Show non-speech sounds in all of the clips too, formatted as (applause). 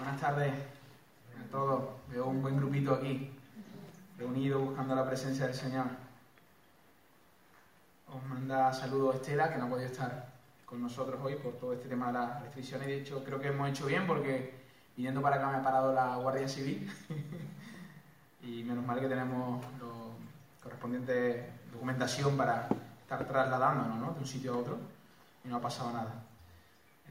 Buenas tardes a todos. Veo un buen grupito aquí, reunido buscando la presencia del Señor. Os manda saludos Estela, que no ha podido estar con nosotros hoy por todo este tema de las restricciones. De hecho, creo que hemos hecho bien porque viniendo para acá me ha parado la Guardia Civil. (laughs) y menos mal que tenemos los correspondientes documentación para estar trasladándonos ¿no? de un sitio a otro y no ha pasado nada.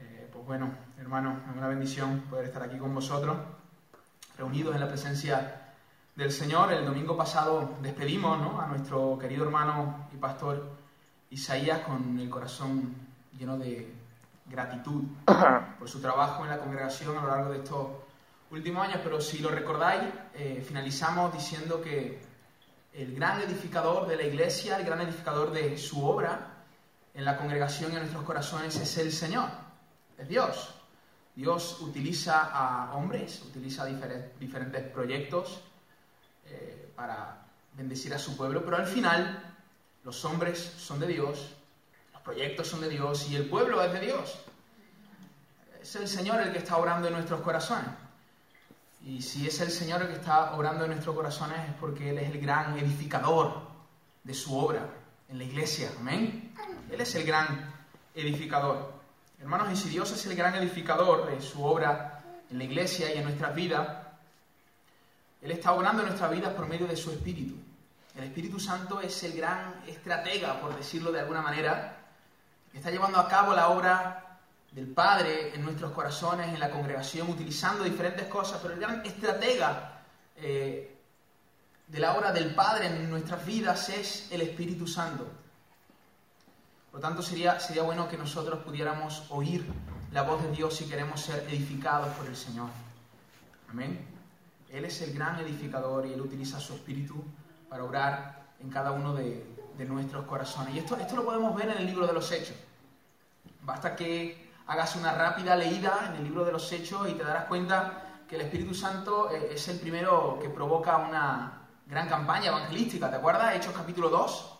Eh, pues bueno, hermanos, es una bendición poder estar aquí con vosotros, reunidos en la presencia del Señor. El domingo pasado despedimos ¿no? a nuestro querido hermano y pastor Isaías con el corazón lleno de gratitud (coughs) por su trabajo en la congregación a lo largo de estos últimos años, pero si lo recordáis, eh, finalizamos diciendo que el gran edificador de la iglesia, el gran edificador de su obra en la congregación y en nuestros corazones es el Señor, es Dios. Dios utiliza a hombres, utiliza diferentes proyectos eh, para bendecir a su pueblo, pero al final los hombres son de Dios, los proyectos son de Dios y el pueblo es de Dios. Es el Señor el que está obrando en nuestros corazones. Y si es el Señor el que está obrando en nuestros corazones es porque Él es el gran edificador de su obra en la iglesia. Amén. Él es el gran edificador. Hermanos, y si Dios es el gran edificador de su obra en la iglesia y en nuestras vidas, Él está obrando en nuestras vidas por medio de su Espíritu. El Espíritu Santo es el gran estratega, por decirlo de alguna manera, que está llevando a cabo la obra del Padre en nuestros corazones, en la congregación, utilizando diferentes cosas, pero el gran estratega eh, de la obra del Padre en nuestras vidas es el Espíritu Santo. Por tanto, sería, sería bueno que nosotros pudiéramos oír la voz de Dios si queremos ser edificados por el Señor. Amén. Él es el gran edificador y Él utiliza su Espíritu para obrar en cada uno de, de nuestros corazones. Y esto, esto lo podemos ver en el libro de los Hechos. Basta que hagas una rápida leída en el libro de los Hechos y te darás cuenta que el Espíritu Santo eh, es el primero que provoca una gran campaña evangelística. ¿Te acuerdas? Hechos capítulo 2,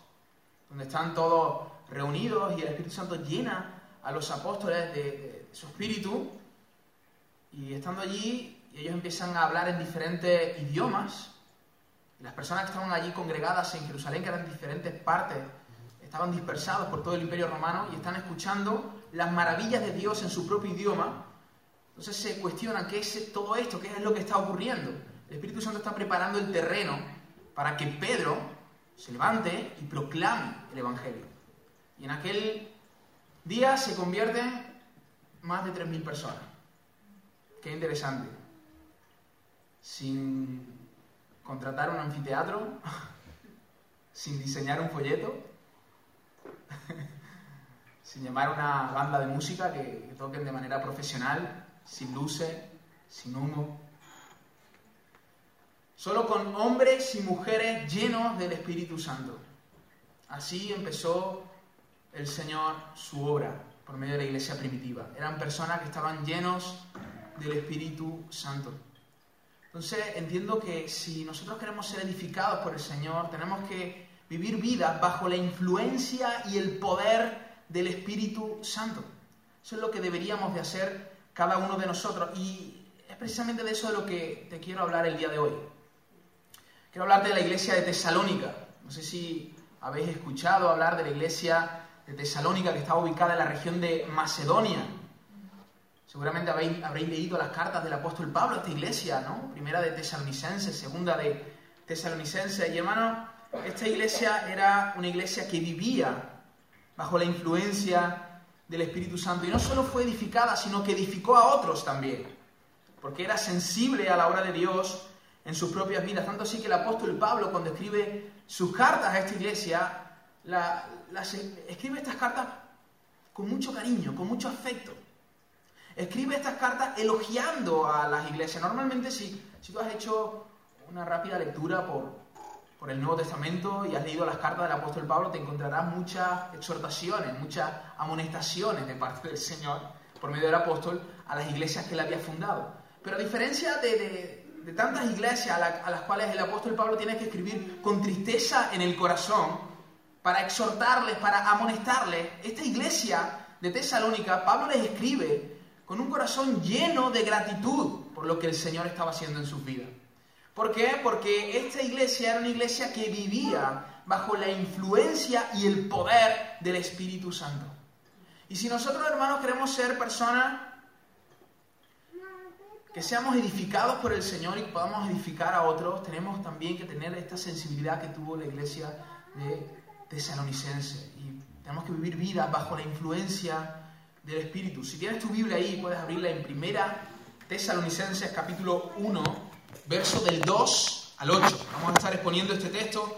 donde están todos reunidos y el Espíritu Santo llena a los apóstoles de, su espíritu y estando allí ellos empiezan a hablar en diferentes idiomas. Las personas que estaban allí congregadas en Jerusalén, que eran diferentes partes, estaban dispersados por todo el imperio romano y están escuchando las maravillas de Dios en su propio idioma, entonces se cuestiona qué es todo esto, qué es lo que está ocurriendo. El Espíritu Santo está preparando el terreno para que Pedro se levante y proclame el Evangelio. Y en aquel día se convierten más de 3.000 personas. Qué interesante. Sin contratar un anfiteatro, (laughs) sin diseñar un folleto, (laughs) sin llamar a una banda de música que, toquen de manera profesional, sin luces, sin humo. Solo con hombres y mujeres llenos del Espíritu Santo. Así empezó el Señor su obra por medio de la iglesia primitiva. Eran personas que estaban llenos del Espíritu Santo. Entonces entiendo que si nosotros queremos ser edificados por el Señor, tenemos que vivir vidas bajo la influencia y el poder del Espíritu Santo. Eso es lo que deberíamos de hacer cada uno de nosotros. Y es precisamente de eso de lo que te quiero hablar el día de hoy. Quiero hablarte de la iglesia de Tesalónica. No sé si habéis escuchado hablar de la iglesia de Tesalónica que está ubicada en la región de Macedonia. Seguramente habéis, habréis leído las cartas del apóstol Pablo a esta iglesia, ¿no? Primera de Tesalonicense, segunda de Tesalonicense. Y hermano, esta iglesia era una iglesia que vivía bajo la influencia del Espíritu Santo. Y no solo fue edificada, sino que edificó a otros también, porque era sensible a la obra de Dios en sus propias vidas. Tanto así que el apóstol Pablo, cuando escribe sus cartas a esta iglesia, las, escribe estas cartas con mucho cariño, con mucho afecto. Escribe estas cartas elogiando a las iglesias. Normalmente si, si tú has hecho una rápida lectura por, por el Nuevo Testamento y has leído las cartas del apóstol Pablo, te encontrarás muchas exhortaciones, muchas amonestaciones de parte del Señor por medio del apóstol a las iglesias que él había fundado. Pero a diferencia de, tantas iglesias a, las cuales el apóstol Pablo tiene que escribir con tristeza en el corazón, para exhortarles, para amonestarles, esta iglesia de Tesalónica, Pablo les escribe con un corazón lleno de gratitud por lo que el Señor estaba haciendo en sus vidas. ¿Por qué? Porque esta iglesia era una iglesia que vivía bajo la influencia y el poder del Espíritu Santo. Y si nosotros, hermanos, queremos ser personas que seamos edificados por el Señor y que podamos edificar a otros, tenemos también que tener esta sensibilidad que tuvo la iglesia de Tesalonicense. Y tenemos que vivir vidas bajo la influencia del Espíritu. Si tienes tu Biblia ahí, puedes abrirla en primera Tesalonicenses capítulo 1, verso del 2 al 8. Vamos a estar exponiendo este texto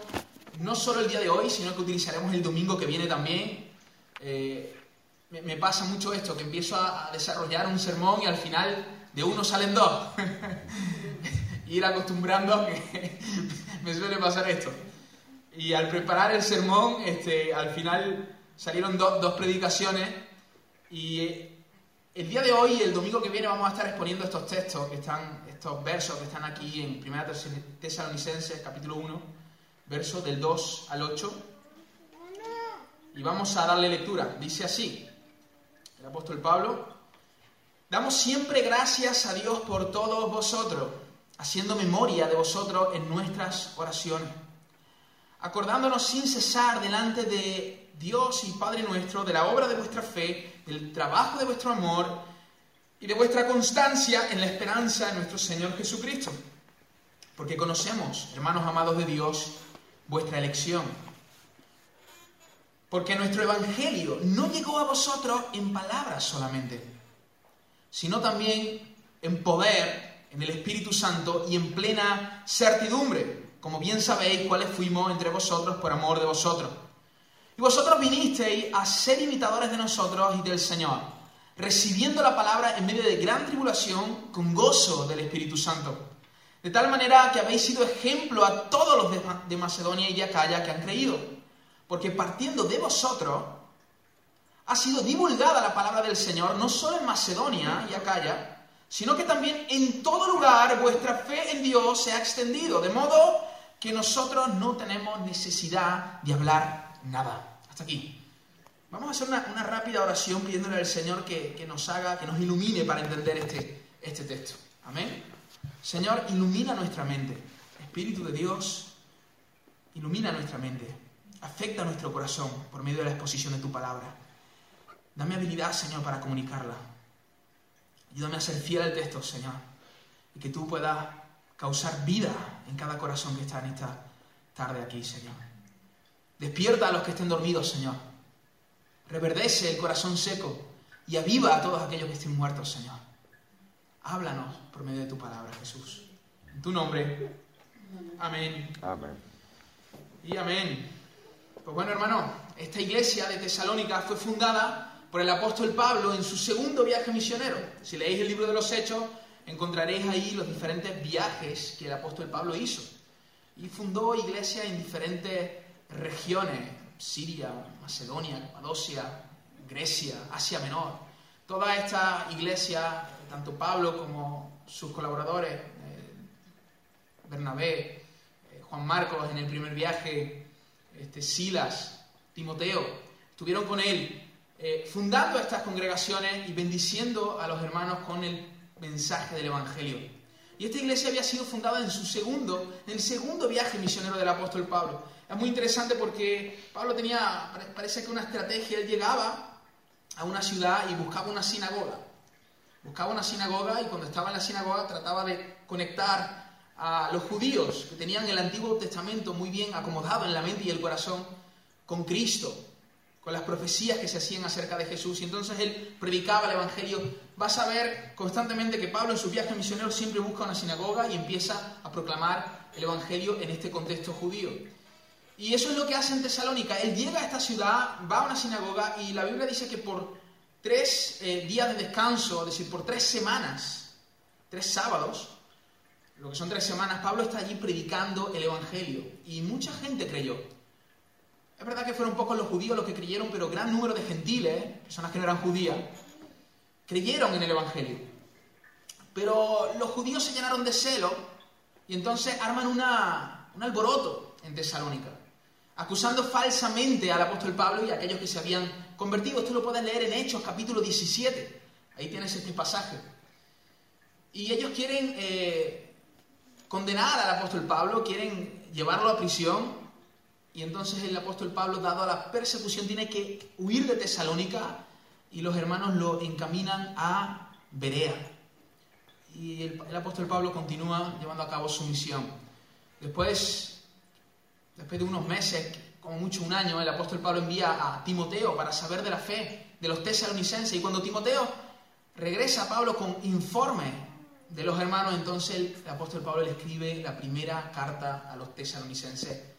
no solo el día de hoy, sino que utilizaremos el domingo que viene también. Eh, me, pasa mucho esto, que empiezo a, desarrollar un sermón y al final de uno salen dos. (laughs) Ir acostumbrando que (laughs) me suele pasar esto. Y al preparar el sermón, este, al final salieron dos predicaciones y eh, el día de hoy el domingo que viene vamos a estar exponiendo estos textos, están, estos versos que están aquí en 1 Tesalonicenses capítulo 1, versos del 2 al 8. Y vamos a darle lectura. Dice así, el apóstol Pablo, damos siempre gracias a Dios por todos vosotros, haciendo memoria de vosotros en nuestras oraciones, acordándonos sin cesar delante de Dios y Padre nuestro de la obra de vuestra fe, del trabajo de vuestro amor y de vuestra constancia en la esperanza de nuestro Señor Jesucristo. Porque conocemos, hermanos amados de Dios, vuestra elección porque nuestro Evangelio no llegó a vosotros en palabras solamente, sino también en poder, en el Espíritu Santo y en plena certidumbre, como bien sabéis cuáles fuimos entre vosotros por amor de vosotros. Y vosotros vinisteis a ser imitadores de nosotros y del Señor, recibiendo la palabra en medio de gran tribulación con gozo del Espíritu Santo. De tal manera que habéis sido ejemplo a todos los de Macedonia y de Acaya que han creído porque partiendo de vosotros ha sido divulgada la palabra del Señor, no solo en Macedonia y Acaya, sino que también en todo lugar vuestra fe en Dios se ha extendido, de modo que nosotros no tenemos necesidad de hablar nada. Hasta aquí. Vamos a hacer una, rápida oración pidiéndole al Señor que, que, nos haga, que nos ilumine para entender este, este texto. Amén. Señor, ilumina nuestra mente. Espíritu de Dios, ilumina nuestra mente afecta nuestro corazón por medio de la exposición de tu palabra. Dame habilidad, Señor, para comunicarla. Ayúdame a ser fiel al texto, Señor, y que tú puedas causar vida en cada corazón que está en esta tarde aquí, Señor. Despierta a los que estén dormidos, Señor. Reverdece el corazón seco y aviva a todos aquellos que estén muertos, Señor. Háblanos por medio de tu palabra, Jesús. En tu nombre. Amén. Amén. Y amén. Pues bueno, hermano, esta iglesia de Tesalónica fue fundada por el apóstol Pablo en su segundo viaje misionero. Si leéis el libro de los Hechos, encontraréis ahí los diferentes viajes que el apóstol Pablo hizo. Y fundó iglesias en diferentes regiones, Siria, Macedonia, Capadocia, Grecia, Asia Menor. Todas estas iglesias, tanto Pablo como sus colaboradores, eh, Bernabé, eh, Juan Marcos en el primer viaje, este, Silas, Timoteo, estuvieron con él eh, fundando estas congregaciones y bendiciendo a los hermanos con el mensaje del Evangelio. Y esta iglesia había sido fundada en su segundo, en el segundo viaje misionero del apóstol Pablo. Es muy interesante porque Pablo tenía, parece que una estrategia, él llegaba a una ciudad y buscaba una sinagoga. Buscaba una sinagoga y cuando estaba en la sinagoga trataba de conectar a los judíos que tenían el Antiguo Testamento muy bien acomodado en la mente y el corazón con Cristo, con las profecías que se hacían acerca de Jesús. Y entonces él predicaba el Evangelio. Vas a ver constantemente que Pablo en sus viajes misioneros siempre busca una sinagoga y empieza a proclamar el Evangelio en este contexto judío. Y eso es lo que hace en Tesalónica. Él llega a esta ciudad, va a una sinagoga y la Biblia dice que por tres eh, días de descanso, es decir, por tres semanas, tres sábados, lo que son tres semanas, Pablo está allí predicando el Evangelio y mucha gente creyó. Es verdad que fueron pocos los judíos los que creyeron, pero gran número de gentiles, personas que no eran judías, creyeron en el Evangelio. Pero los judíos se llenaron de celo y entonces arman una, un alboroto en Tesalónica, acusando falsamente al apóstol Pablo y a aquellos que se habían convertido. Esto lo puedes leer en Hechos capítulo 17. Ahí tienes este pasaje. Y ellos quieren eh, condenar al apóstol Pablo, quieren llevarlo a prisión. Y entonces el apóstol Pablo, dado a la persecución, tiene que huir de Tesalónica y los hermanos lo encaminan a Berea. Y el, el apóstol Pablo continúa llevando a cabo su misión. Después, después de unos meses, como mucho un año, el apóstol Pablo envía a Timoteo para saber de la fe de los tesalonicenses. Y cuando Timoteo regresa a Pablo con informe de los hermanos, entonces el, apóstol Pablo le escribe la primera carta a los tesalonicenses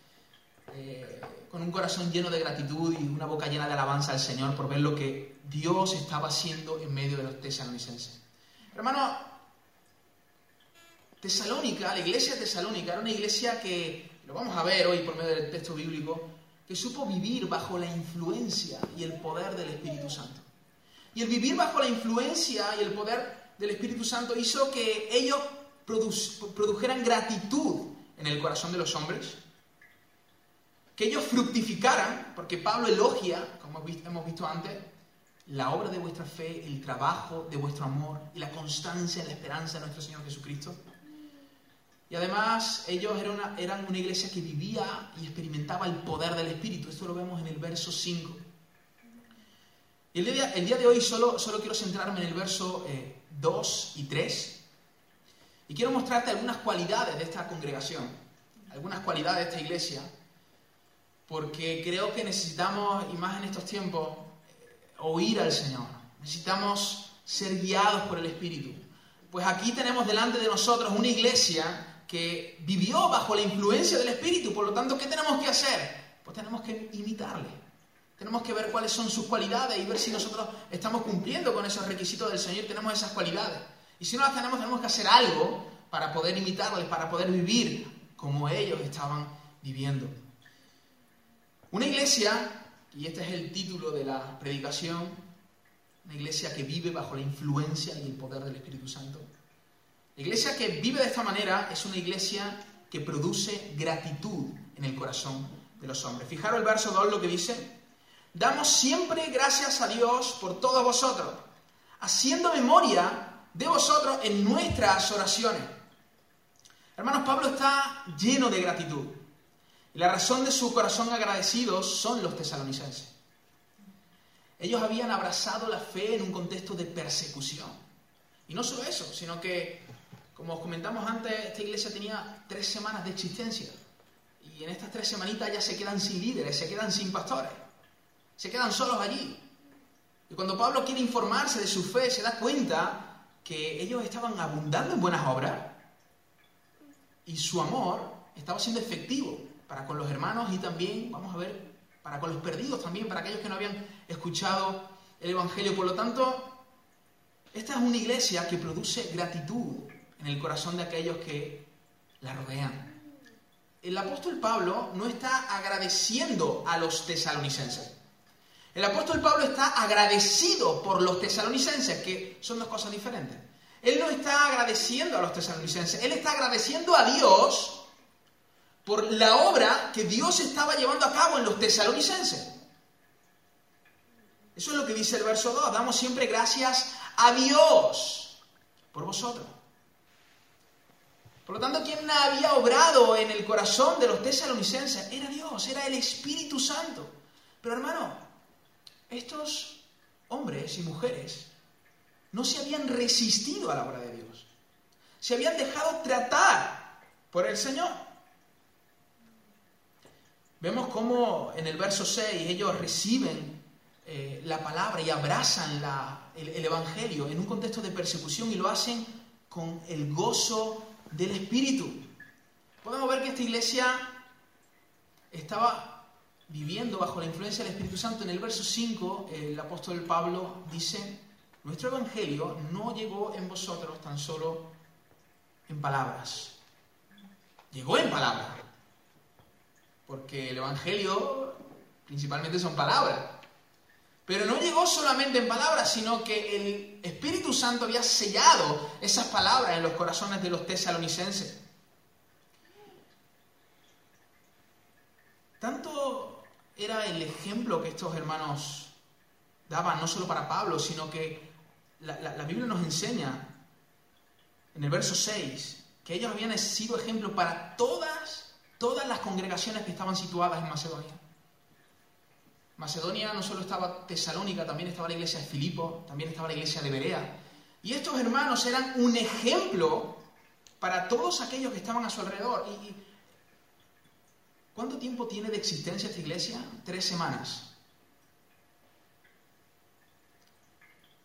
eh, con un corazón lleno de gratitud y una boca llena de alabanza al Señor por ver lo que Dios estaba haciendo en medio de los tesalonicenses. Hermano, Tesalónica, la iglesia de Tesalónica, era una iglesia que, lo vamos a ver hoy por medio del texto bíblico, que supo vivir bajo la influencia y el poder del Espíritu Santo. Y el vivir bajo la influencia y el poder del Espíritu Santo hizo que ellos produjeran gratitud en el corazón de los hombres, que ellos fructificaran, porque Pablo elogia, como hemos visto antes, la obra de vuestra fe, el trabajo de vuestro amor y la constancia en la esperanza de nuestro Señor Jesucristo. Y además ellos eran una, iglesia que vivía y experimentaba el poder del Espíritu. Esto lo vemos en el verso 5. Y el día, de hoy solo, quiero centrarme en el verso 2 eh, y 3. Y quiero mostrarte algunas cualidades de esta congregación, algunas cualidades de esta iglesia, porque creo que necesitamos, y más en estos tiempos, oír al Señor. Necesitamos ser guiados por el Espíritu. Pues aquí tenemos delante de nosotros una iglesia que vivió bajo la influencia del Espíritu. Por lo tanto, ¿qué tenemos que hacer? Pues tenemos que imitarle. Tenemos que ver cuáles son sus cualidades y ver si nosotros estamos cumpliendo con esos requisitos del Señor, tenemos esas cualidades. Y si no las tenemos, tenemos que hacer algo para poder imitarles, para poder vivir como ellos estaban viviendo. Una iglesia, y este es el título de la predicación, una iglesia que vive bajo la influencia y el poder del Espíritu Santo. La iglesia que vive de esta manera es una iglesia que produce gratitud en el corazón de los hombres. Fijaros el verso 2 lo que dice. Damos siempre gracias a Dios por todos vosotros, haciendo memoria de vosotros en nuestras oraciones. Hermanos, Pablo está lleno de gratitud. Y la razón de su corazón agradecido son los tesalonicenses. Ellos habían abrazado la fe en un contexto de persecución. Y no solo eso, sino que como os comentamos antes, esta iglesia tenía tres semanas de existencia. Y en estas tres semanitas ya se quedan sin líderes, se quedan sin pastores. Se quedan solos allí. Y cuando Pablo quiere informarse de su fe, se da cuenta que ellos estaban abundando en buenas obras y su amor estaba siendo efectivo para con los hermanos y también, vamos a ver, para con los perdidos también, para aquellos que no habían escuchado el Evangelio. Por lo tanto, esta es una iglesia que produce gratitud en el corazón de aquellos que la rodean. El apóstol Pablo no está agradeciendo a los tesalonicenses. El apóstol Pablo está agradecido por los tesalonicenses, que son dos cosas diferentes. Él no está agradeciendo a los tesalonicenses, él está agradeciendo a Dios por la obra que Dios estaba llevando a cabo en los tesalonicenses. Eso es lo que dice el verso 2. Damos siempre gracias a Dios por vosotros. Por lo tanto, quien había obrado en el corazón de los tesalonicenses era Dios, era el Espíritu Santo. Pero hermano, estos hombres y mujeres no se habían resistido a la obra de Dios. Se habían dejado tratar por el Señor. Vemos cómo en el verso 6 ellos reciben eh, la palabra y abrazan el Evangelio en un contexto de persecución y lo hacen con el gozo del Espíritu. Podemos ver que esta iglesia estaba viviendo bajo la influencia del Espíritu Santo. En el verso 5, el apóstol Pablo dice, nuestro Evangelio no llegó en vosotros tan solo en palabras. Llegó en palabras. Porque el Evangelio principalmente son palabras. Pero no llegó solamente en palabras, sino que el Espíritu Santo había sellado esas palabras en los corazones de los tesalonicenses. Tanto era el ejemplo que estos hermanos daban, no solo para Pablo, sino que la, Biblia nos enseña en el verso 6 que ellos habían sido ejemplo para todas, todas las congregaciones que estaban situadas en Macedonia. Macedonia no solo estaba Tesalónica, también estaba la iglesia de Filipo, también estaba la iglesia de Berea. Y estos hermanos eran un ejemplo para todos aquellos que estaban a su alrededor. ¿Y cuánto tiempo tiene de existencia esta iglesia? Tres semanas.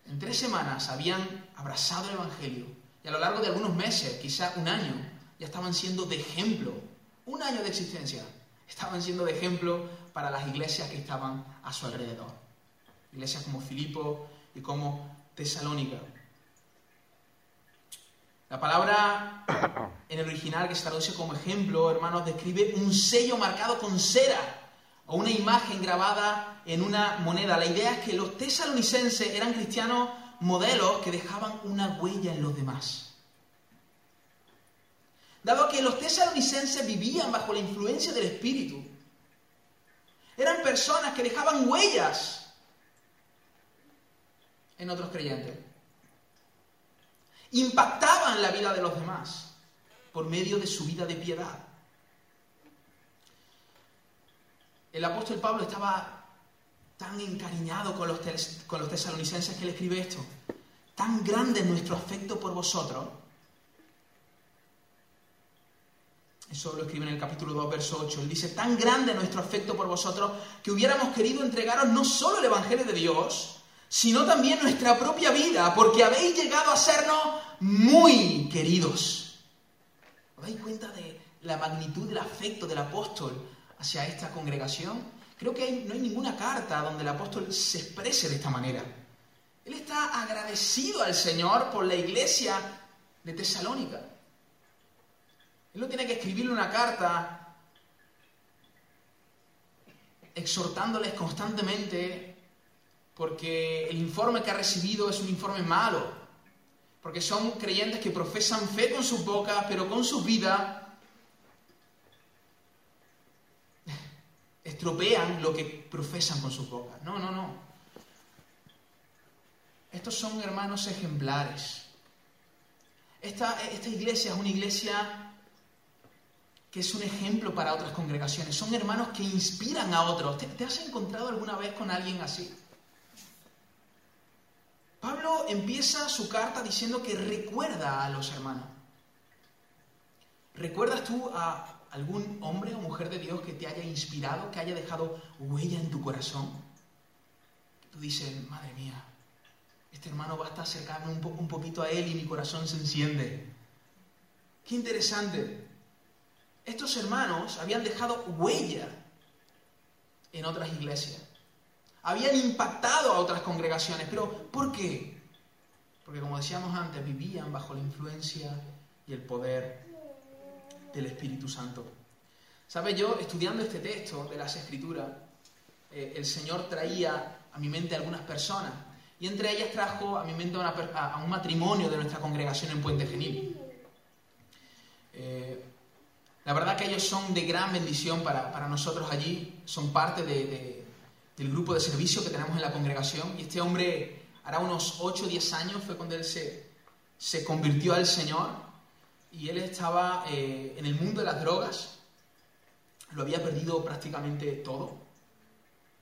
En tres semanas habían abrazado el Evangelio y a lo largo de algunos meses, quizá un año, ya estaban siendo de ejemplo. Un año de existencia. Estaban siendo de ejemplo para las iglesias que estaban a su alrededor. Iglesias como Filipo y como Tesalónica. La palabra en el original que se traduce como ejemplo, hermanos, describe un sello marcado con cera o una imagen grabada en una moneda. La idea es que los tesalonicenses eran cristianos modelos que dejaban una huella en los demás. Dado que los tesalonicenses vivían bajo la influencia del Espíritu, eran personas que dejaban huellas en otros creyentes. Impactaban la vida de los demás por medio de su vida de piedad. El apóstol Pablo estaba tan encariñado con los, tesalonicenses que le escribe esto. Tan grande es nuestro afecto por vosotros Eso lo escribe en el capítulo 2, verso 8. Él dice, tan grande nuestro afecto por vosotros que hubiéramos querido entregaros no solo el Evangelio de Dios, sino también nuestra propia vida, porque habéis llegado a sernos muy queridos. ¿Os dais cuenta de la magnitud del afecto del apóstol hacia esta congregación? Creo que no hay ninguna carta donde el apóstol se exprese de esta manera. Él está agradecido al Señor por la iglesia de Tesalónica. Él no tiene que escribirle una carta exhortándoles constantemente porque el informe que ha recibido es un informe malo, porque son creyentes que profesan fe con sus bocas, pero con su vida (laughs) estropean lo que profesan con sus bocas. No, no, no. Estos son hermanos ejemplares. Esta, esta iglesia es una iglesia que es un ejemplo para otras congregaciones. Son hermanos que inspiran a otros. ¿Te, has encontrado alguna vez con alguien así? Pablo empieza su carta diciendo que recuerda a los hermanos. ¿Recuerdas tú a algún hombre o mujer de Dios que te haya inspirado, que haya dejado huella en tu corazón? Tú dices, madre mía, este hermano va a acercarme un, un poquito a él y mi corazón se enciende. Qué interesante estos hermanos habían dejado huella en otras iglesias. Habían impactado a otras congregaciones. Pero ¿por qué? Porque como decíamos antes, vivían bajo la influencia y el poder del Espíritu Santo. ¿Sabes? Yo, estudiando este texto de las Escrituras, eh, el Señor traía a mi mente algunas personas. Y entre ellas trajo a mi mente a, un matrimonio de nuestra congregación en Puente Genil. Eh, la verdad que ellos son de gran bendición para, nosotros allí, son parte del grupo de servicio que tenemos en la congregación. Y este hombre, hará unos 8 o 10 años, fue cuando él se, se convirtió al Señor y él estaba eh, en el mundo de las drogas, lo había perdido prácticamente todo.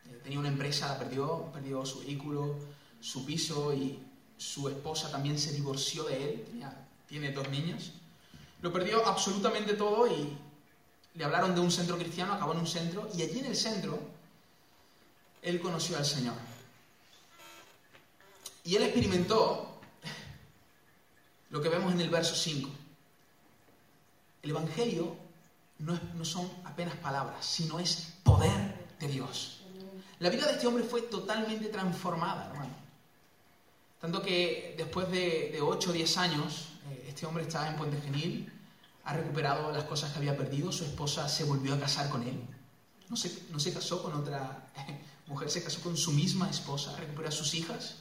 Eh, tenía una empresa, la perdió, perdió su vehículo, su piso y su esposa también se divorció de él, tiene dos niños. Lo perdió absolutamente todo y le hablaron de un centro cristiano, acabó en un centro y allí en el centro él conoció al Señor. Y él experimentó lo que vemos en el verso 5. El Evangelio no, no son apenas palabras, sino es poder de Dios. La vida de este hombre fue totalmente transformada, hermano. Tanto que después de, 8 o 10 años, este hombre estaba en Puente Genil, ha recuperado las cosas que había perdido, su esposa se volvió a casar con él. No se, no se casó con otra (laughs) mujer, se casó con su misma esposa, recuperó a sus hijas.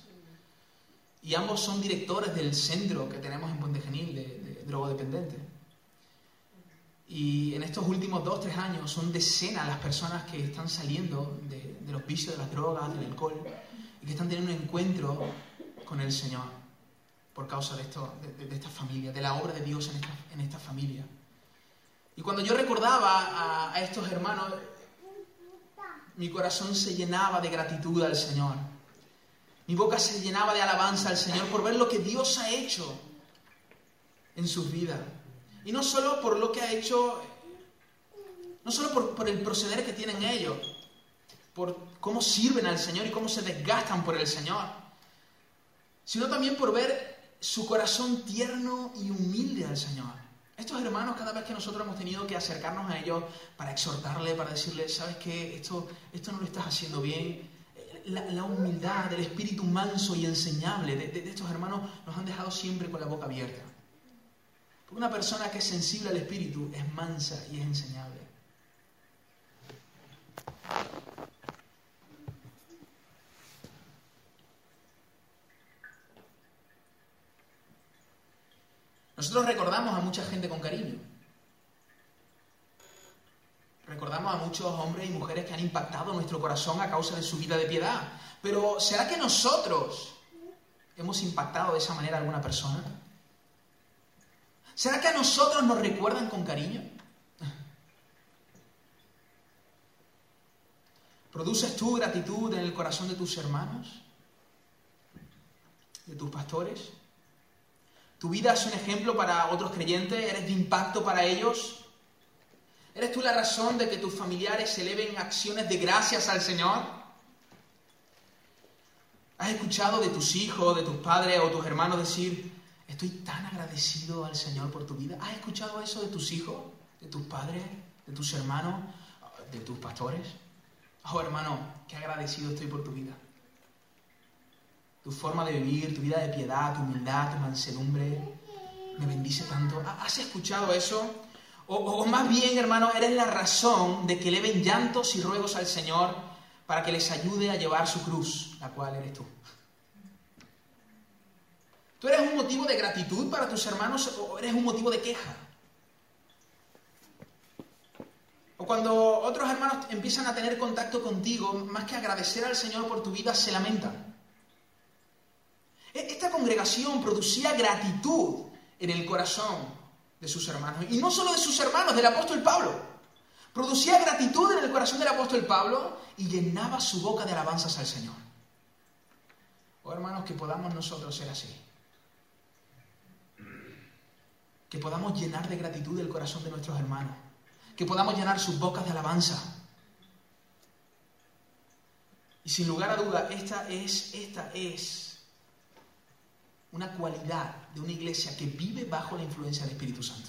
Y ambos son directores del centro que tenemos en Puente Genil de, de drogodependientes. Y en estos últimos dos, tres años son decenas las personas que están saliendo de, de los vicios de las drogas, del alcohol, y que están teniendo un encuentro con el Señor. Por causa de, esto, de, esta familia, de la obra de Dios en esta, familia. Y cuando yo recordaba a, estos hermanos, mi corazón se llenaba de gratitud al Señor. Mi boca se llenaba de alabanza al Señor por ver lo que Dios ha hecho en sus vidas. Y no solo por lo que ha hecho, no solo por, por, el proceder que tienen ellos, por cómo sirven al Señor y cómo se desgastan por el Señor, sino también por ver su corazón tierno y humilde al Señor. Estos hermanos, cada vez que nosotros hemos tenido que acercarnos a ellos para exhortarle, para decirle, ¿sabes qué? Esto, esto no lo estás haciendo bien. La, humildad, el espíritu manso y enseñable de, de estos hermanos nos han dejado siempre con la boca abierta. Porque una persona que es sensible al espíritu es mansa y es enseñable. Nosotros recordamos a mucha gente con cariño. Recordamos a muchos hombres y mujeres que han impactado nuestro corazón a causa de su vida de piedad. Pero ¿será que nosotros hemos impactado de esa manera a alguna persona? ¿Será que a nosotros nos recuerdan con cariño? ¿Produces tú gratitud en el corazón de tus hermanos? ¿De tus pastores? ¿Tu vida es un ejemplo para otros creyentes? ¿Eres de impacto para ellos? ¿Eres tú la razón de que tus familiares eleven acciones de gracias al Señor? ¿Has escuchado de tus hijos, de tus padres o tus hermanos decir, estoy tan agradecido al Señor por tu vida? ¿Has escuchado eso de tus hijos, de tus padres, de tus hermanos, de tus pastores? Oh hermano, qué agradecido estoy por tu vida tu forma de vivir, tu vida de piedad, tu humildad, tu mansedumbre, me bendice tanto. ¿Has escuchado eso? O, más bien, hermano, eres la razón de que eleven llantos y ruegos al Señor para que les ayude a llevar su cruz, la cual eres tú. ¿Tú eres un motivo de gratitud para tus hermanos o eres un motivo de queja? O cuando otros hermanos empiezan a tener contacto contigo, más que agradecer al Señor por tu vida, se lamentan. Esta congregación producía gratitud en el corazón de sus hermanos. Y no solo de sus hermanos, del apóstol Pablo. Producía gratitud en el corazón del apóstol Pablo y llenaba su boca de alabanzas al Señor. Oh hermanos, que podamos nosotros ser así. Que podamos llenar de gratitud el corazón de nuestros hermanos. Que podamos llenar sus bocas de alabanza. Y sin lugar a duda, esta es, esta es una cualidad de una iglesia que vive bajo la influencia del Espíritu Santo.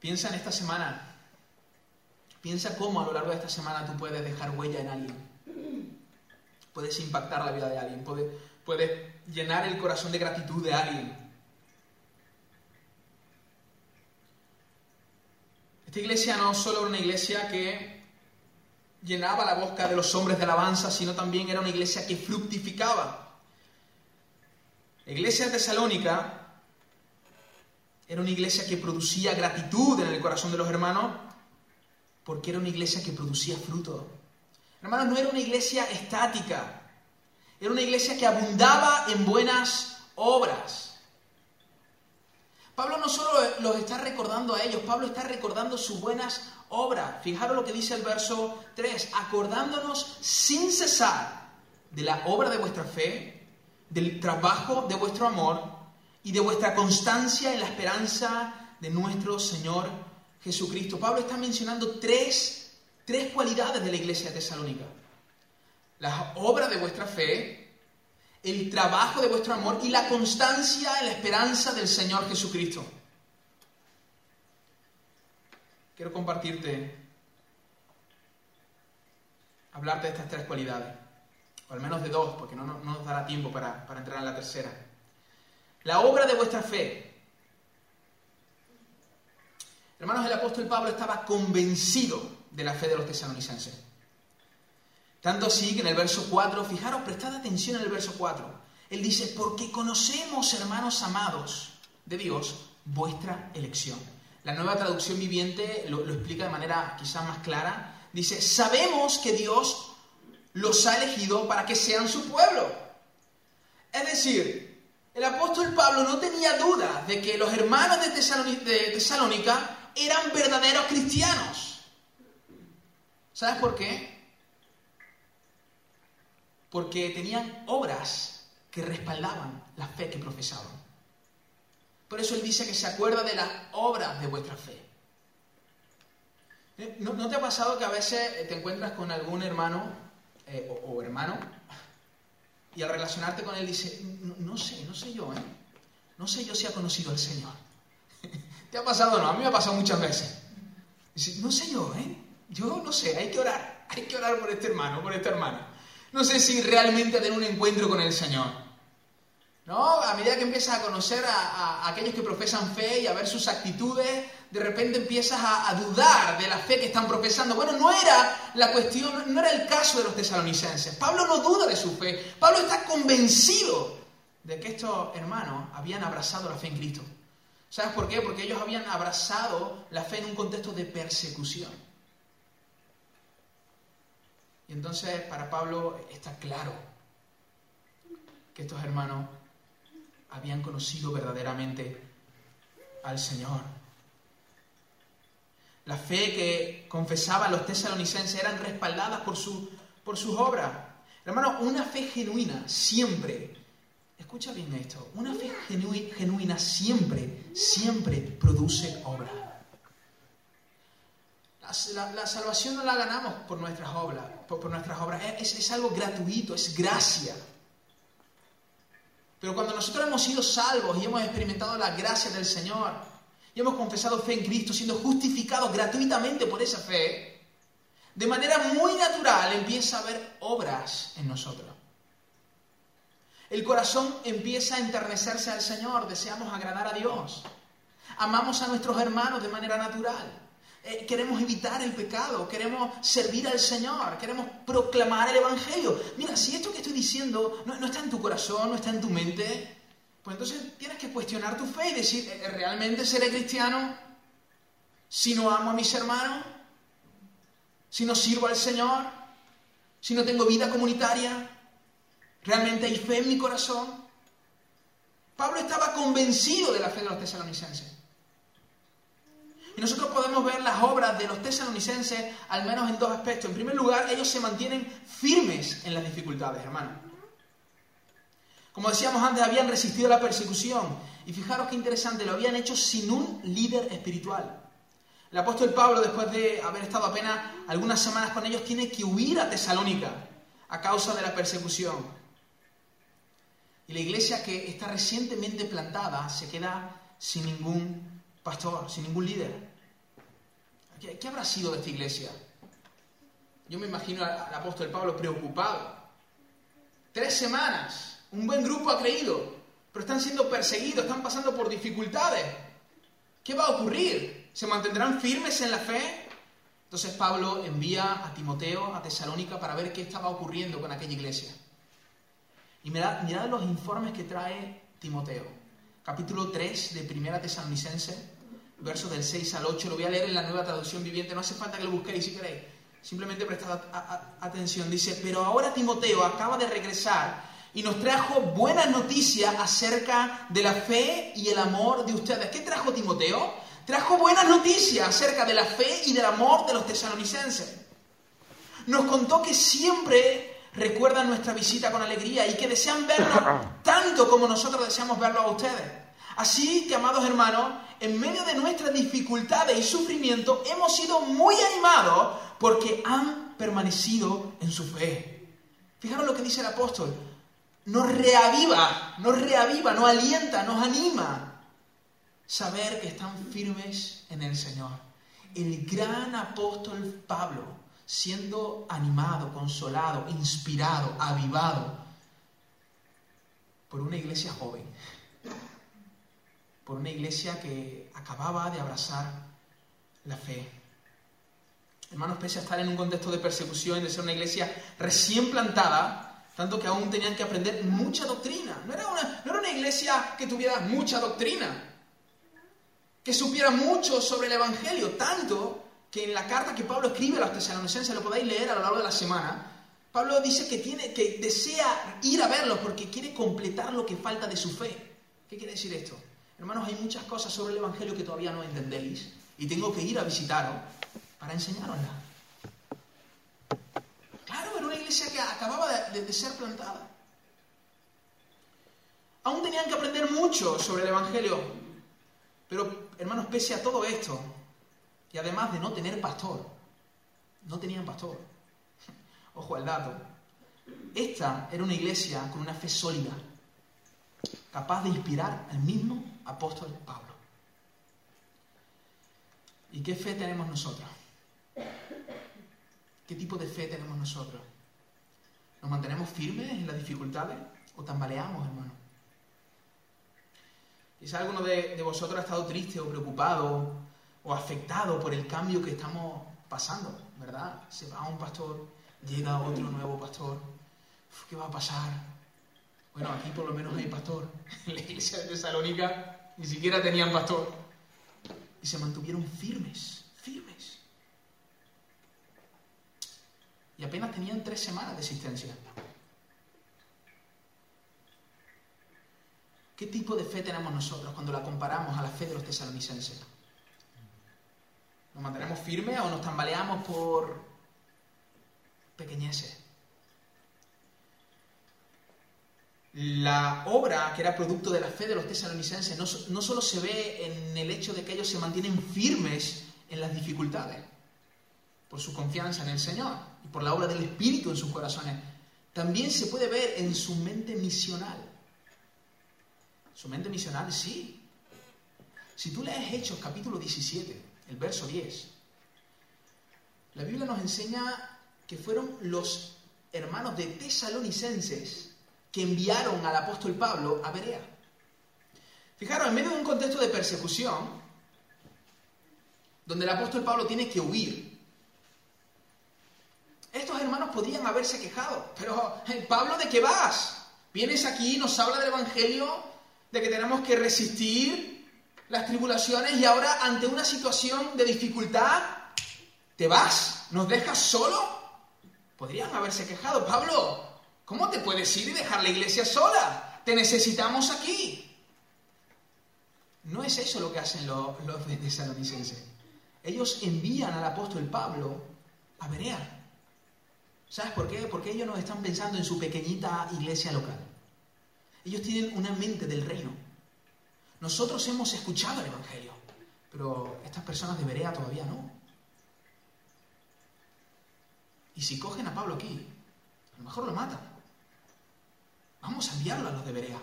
Piensa en esta semana. Piensa cómo a lo largo de esta semana tú puedes dejar huella en alguien. Puedes impactar la vida de alguien. Puedes, llenar el corazón de gratitud de alguien. Esta iglesia no solo era una iglesia que llenaba la boca de los hombres de alabanza, sino también era una iglesia que fructificaba. La iglesia de Tesalónica era una iglesia que producía gratitud en el corazón de los hermanos, porque era una iglesia que producía fruto. Hermanos, no era una iglesia estática, era una iglesia que abundaba en buenas obras. Pablo no solo los está recordando a ellos, Pablo está recordando sus buenas obra. Fijaros lo que dice el verso 3, acordándonos sin cesar de la obra de vuestra fe, del trabajo de vuestro amor y de vuestra constancia en la esperanza de nuestro Señor Jesucristo. Pablo está mencionando tres, tres cualidades de la iglesia de Tesalónica. La obra de vuestra fe, el trabajo de vuestro amor y la constancia en la esperanza del Señor Jesucristo quiero compartirte, hablarte de estas tres cualidades, o al menos de dos, porque no, nos dará tiempo para, entrar en la tercera. La obra de vuestra fe. Hermanos, el apóstol Pablo estaba convencido de la fe de los tesalonicenses. Tanto así que en el verso 4, fijaros, prestad atención en el verso 4. Él dice, porque conocemos, hermanos amados de Dios, vuestra elección. La nueva traducción viviente lo, explica de manera quizá más clara. Dice, sabemos que Dios los ha elegido para que sean su pueblo. Es decir, el apóstol Pablo no tenía duda de que los hermanos de, Tesalónica eran verdaderos cristianos. ¿Sabes por qué? Porque tenían obras que respaldaban la fe que profesaban. Por eso él dice que se acuerda de las obras de vuestra fe. ¿Eh? ¿No, te ha pasado que a veces te encuentras con algún hermano eh, o, hermano y al relacionarte con él dice, no, sé, no sé yo, ¿eh? No sé yo si ha conocido al Señor. (laughs) ¿Te ha pasado o no? A mí me ha pasado muchas veces. Dice, no sé yo, ¿eh? Yo no sé, hay que orar. Hay que orar por este hermano, por esta hermana. No sé si realmente tener un encuentro con el Señor. ¿No? A medida que empiezas a conocer a, aquellos que profesan fe y a ver sus actitudes, de repente empiezas a, dudar de la fe que están profesando. Bueno, no era la cuestión, no era el caso de los tesalonicenses. Pablo no duda de su fe. Pablo está convencido de que estos hermanos habían abrazado la fe en Cristo. ¿Sabes por qué? Porque ellos habían abrazado la fe en un contexto de persecución. Entonces para Pablo está claro que estos hermanos habían conocido verdaderamente al Señor. La fe que confesaban los tesalonicenses eran respaldadas por, su, por sus obras. Hermano, una fe genuina siempre, escucha bien esto, una fe genuina siempre, siempre produce obra. La, salvación no la ganamos por nuestras obras, por, nuestras obras. Es, es algo gratuito, es gracia. Pero cuando nosotros hemos sido salvos y hemos experimentado la gracia del Señor y hemos confesado fe en Cristo, siendo justificados gratuitamente por esa fe, de manera muy natural empieza a haber obras en nosotros. El corazón empieza a enternecerse al Señor, deseamos agradar a Dios, amamos a nuestros hermanos de manera natural. Eh, queremos evitar el pecado, queremos servir al Señor, queremos proclamar el Evangelio. Mira, si esto que estoy diciendo no, está en tu corazón, no está en tu mente, pues entonces tienes que cuestionar tu fe y decir, eh, ¿realmente seré cristiano si no amo a mis hermanos? ¿Si no sirvo al Señor? ¿Si no tengo vida comunitaria? ¿Realmente hay fe en mi corazón? Pablo estaba convencido de la fe de los tesalonicenses. Y nosotros podemos ver las obras de los tesalonicenses al menos en dos aspectos. En primer lugar, ellos se mantienen firmes en las dificultades, hermano. Como decíamos antes, habían resistido la persecución. Y fijaros qué interesante, lo habían hecho sin un líder espiritual. El apóstol Pablo, después de haber estado apenas algunas semanas con ellos, tiene que huir a Tesalónica a causa de la persecución. Y la iglesia que está recientemente plantada se queda sin ningún pastor, sin ningún líder. ¿Qué, habrá sido de esta iglesia? Yo me imagino al apóstol Pablo preocupado. Tres semanas, un buen grupo ha creído, pero están siendo perseguidos, están pasando por dificultades. ¿Qué va a ocurrir? ¿Se mantendrán firmes en la fe? Entonces Pablo envía a Timoteo a Tesalónica para ver qué estaba ocurriendo con aquella iglesia. Y mirad, mirad los informes que trae Timoteo. Capítulo 3 de Primera Tesalonicense, versos del 6 al 8. Lo voy a leer en la nueva traducción viviente, no hace falta que lo busquéis si queréis. Simplemente prestad atención. Dice, pero ahora Timoteo acaba de regresar y nos trajo buenas noticias acerca de la fe y el amor de ustedes. ¿Qué trajo Timoteo? Trajo buenas noticias acerca de la fe y del amor de los tesalonicenses. Nos contó que siempre recuerdan nuestra visita con alegría y que desean vernos (coughs) tanto como nosotros deseamos verlo a ustedes. Así que, amados hermanos, en medio de nuestras dificultades y sufrimiento, hemos sido muy animados porque han permanecido en su fe. Fijaros lo que dice el apóstol. Nos reaviva, nos reaviva, nos alienta, nos anima saber que están firmes en el Señor. El gran apóstol Pablo, siendo animado, consolado, inspirado, avivado por una iglesia joven por una iglesia que acababa de abrazar la fe. Hermanos, pese a estar en un contexto de persecución, de ser una iglesia recién plantada, tanto que aún tenían que aprender mucha doctrina. No era una, no era una iglesia que tuviera mucha doctrina, que supiera mucho sobre el Evangelio, tanto que en la carta que Pablo escribe a los tesalonicenses, lo podéis leer a lo largo de la semana, Pablo dice que, tiene, que desea ir a verlos porque quiere completar lo que falta de su fe. ¿Qué quiere decir esto? Hermanos, hay muchas cosas sobre el Evangelio que todavía no entendéis y tengo que ir a visitaros para enseñaroslas. Claro, era una iglesia que acababa de, de ser plantada. Aún tenían que aprender mucho sobre el Evangelio, pero hermanos, pese a todo esto, y además de no tener pastor, no tenían pastor. (laughs) Ojo al dato. Esta era una iglesia con una fe sólida, capaz de inspirar al mismo apóstol Pablo. ¿Y qué fe tenemos nosotros? ¿Qué tipo de fe tenemos nosotros? ¿Nos mantenemos firmes en las dificultades o tambaleamos, hermano? Quizá alguno de, de vosotros ha estado triste o preocupado o afectado por el cambio que estamos pasando, ¿verdad? Se va un pastor, llega otro nuevo pastor. ¿Qué va a pasar? Bueno, aquí por lo menos hay pastor. En la iglesia de Tesalónica ni siquiera tenían pastor. Y se mantuvieron firmes, firmes. Y apenas tenían tres semanas de existencia. ¿Qué tipo de fe tenemos nosotros cuando la comparamos a la fe de los tesalonicenses? ¿Nos mantenemos firmes o nos tambaleamos por pequeñeces? La obra, que era producto de la fe de los tesalonicenses, no, no solo se ve en el hecho de que ellos se mantienen firmes en las dificultades, por su confianza en el Señor y por la obra del Espíritu en sus corazones, también se puede ver en su mente misional. Su mente misional, sí. Si tú lees Hechos capítulo 17, el verso 10, la Biblia nos enseña que fueron los hermanos de tesalonicenses que enviaron al apóstol Pablo a Berea. Fijaros, en medio de un contexto de persecución, donde el apóstol Pablo tiene que huir, estos hermanos podrían haberse quejado, pero Pablo, ¿de qué vas? Vienes aquí, nos habla del Evangelio, de que tenemos que resistir las tribulaciones y ahora ante una situación de dificultad, ¿te vas? ¿Nos dejas solo? Podrían haberse quejado, Pablo, ¿Cómo te puedes ir y dejar la iglesia sola? Te necesitamos aquí. No es eso lo que hacen los, los Tesalonicenses. Ellos envían al apóstol Pablo a Berea. ¿Sabes por qué? Porque ellos no están pensando en su pequeñita iglesia local. Ellos tienen una mente del reino. Nosotros hemos escuchado el Evangelio, pero estas personas de Berea todavía no. Y si cogen a Pablo aquí, a lo mejor lo matan. Vamos a enviarlo a los de Berea.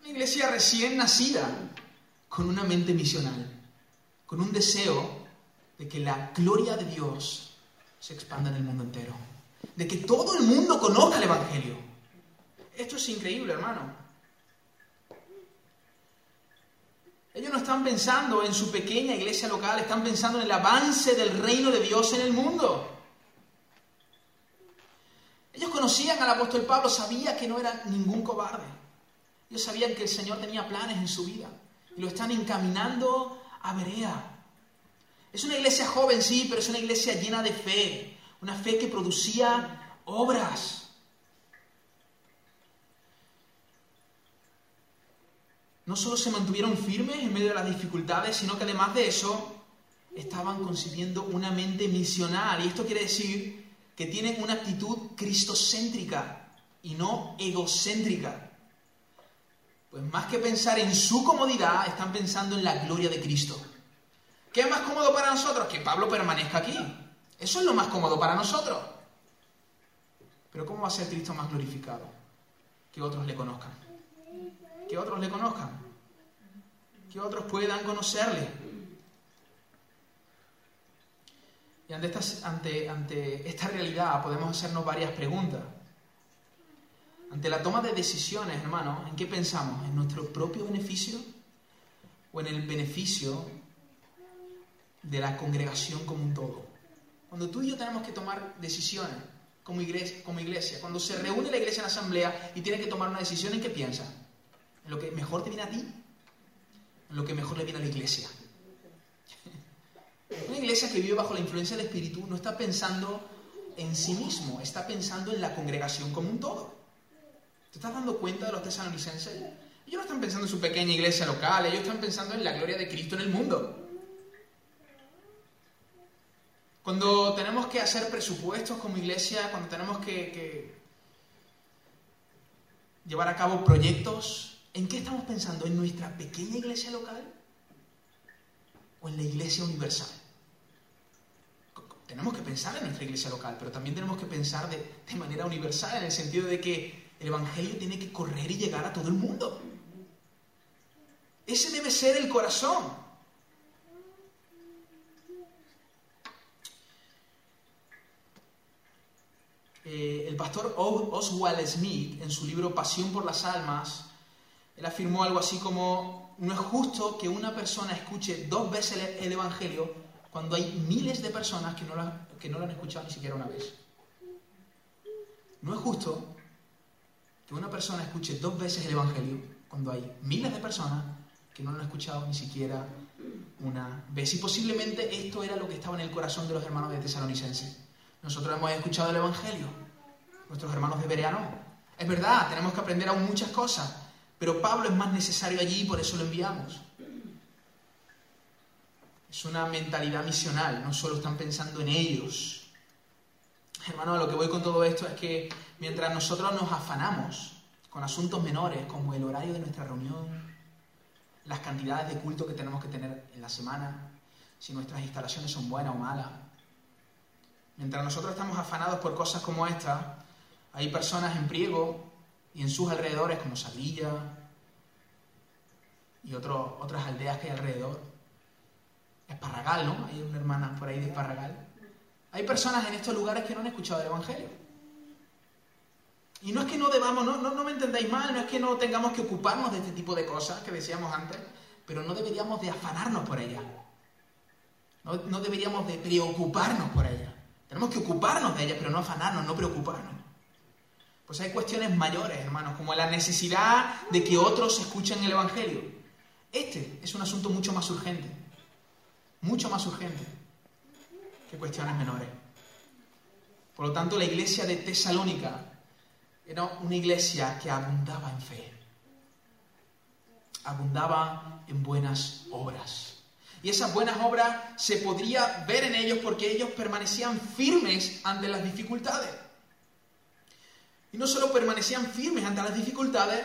Una iglesia recién nacida, con una mente misional, con un deseo de que la gloria de Dios se expanda en el mundo entero, de que todo el mundo conozca el Evangelio. Esto es increíble, hermano. Ellos no están pensando en su pequeña iglesia local, están pensando en el avance del reino de Dios en el mundo. Ellos conocían al apóstol Pablo, sabían que no era ningún cobarde. Ellos sabían que el Señor tenía planes en su vida y lo están encaminando a Berea. Es una iglesia joven, sí, pero es una iglesia llena de fe, una fe que producía obras. No solo se mantuvieron firmes en medio de las dificultades, sino que además de eso estaban concibiendo una mente misional. Y esto quiere decir que tienen una actitud cristocéntrica y no egocéntrica. Pues más que pensar en su comodidad, están pensando en la gloria de Cristo. ¿Qué es más cómodo para nosotros? Que Pablo permanezca aquí. Eso es lo más cómodo para nosotros. Pero ¿cómo va a ser Cristo más glorificado? Que otros le conozcan. Que otros le conozcan. Que otros puedan conocerle. Y ante esta, ante, ante esta realidad podemos hacernos varias preguntas. Ante la toma de decisiones, hermanos, ¿en qué pensamos? ¿En nuestro propio beneficio o en el beneficio de la congregación como un todo? Cuando tú y yo tenemos que tomar decisiones como iglesia, como iglesia, cuando se reúne la iglesia en asamblea y tiene que tomar una decisión, ¿en qué piensas? ¿En lo que mejor te viene a ti? ¿En lo que mejor le viene a la iglesia? Una iglesia que vive bajo la influencia del Espíritu no está pensando en sí mismo, está pensando en la congregación como un todo. ¿Te estás dando cuenta de los tesalonicenses? Ellos no están pensando en su pequeña iglesia local, ellos están pensando en la gloria de Cristo en el mundo. Cuando tenemos que hacer presupuestos como iglesia, cuando tenemos que, que llevar a cabo proyectos, ¿en qué estamos pensando? ¿En nuestra pequeña iglesia local o en la iglesia universal? Tenemos que pensar en nuestra iglesia local, pero también tenemos que pensar de, de manera universal, en el sentido de que el Evangelio tiene que correr y llegar a todo el mundo. Ese debe ser el corazón. Eh, el pastor Oswald Smith, en su libro Pasión por las Almas, él afirmó algo así como, no es justo que una persona escuche dos veces el, Evangelio cuando hay miles de personas que no, lo, que no lo han escuchado ni siquiera una vez. No es justo que una persona escuche dos veces el Evangelio cuando hay miles de personas que no lo han escuchado ni siquiera una vez. Y posiblemente esto era lo que estaba en el corazón de los hermanos de Tesalonicenses. Nosotros hemos escuchado el Evangelio, nuestros hermanos de Bereano. Es verdad, tenemos que aprender aún muchas cosas, pero Pablo es más necesario allí y por eso lo enviamos. Es una mentalidad misional, no solo están pensando en ellos. Hermano, lo que voy con todo esto es que mientras nosotros nos afanamos con asuntos menores como el horario de nuestra reunión, las cantidades de culto que tenemos que tener en la semana, si nuestras instalaciones son buenas o malas, Mientras nosotros estamos afanados por cosas como esta, hay personas en Priego y en sus alrededores, como Savilla y otras aldeas que hay alrededor. Esparragal, ¿no? Hay una hermana por ahí de Esparragal. Hay personas en estos lugares que no han escuchado el Evangelio. Y no es que no debamos, no, no, me entendáis mal, no es que no tengamos que ocuparnos de este tipo de cosas que decíamos antes, pero no deberíamos de afanarnos por ellas. No, no deberíamos de preocuparnos por ellas. Tenemos que ocuparnos de ella, pero no afanarnos, no preocuparnos. Pues hay cuestiones mayores, hermanos, como la necesidad de que otros escuchen el Evangelio. Este es un asunto mucho más urgente, mucho más urgente que cuestiones menores. Por lo tanto, la iglesia de Tesalónica era una iglesia que abundaba en fe, abundaba en buenas obras. Y esas buenas obras se podría ver en ellos porque ellos permanecían firmes ante las dificultades. Y no solo permanecían firmes ante las dificultades,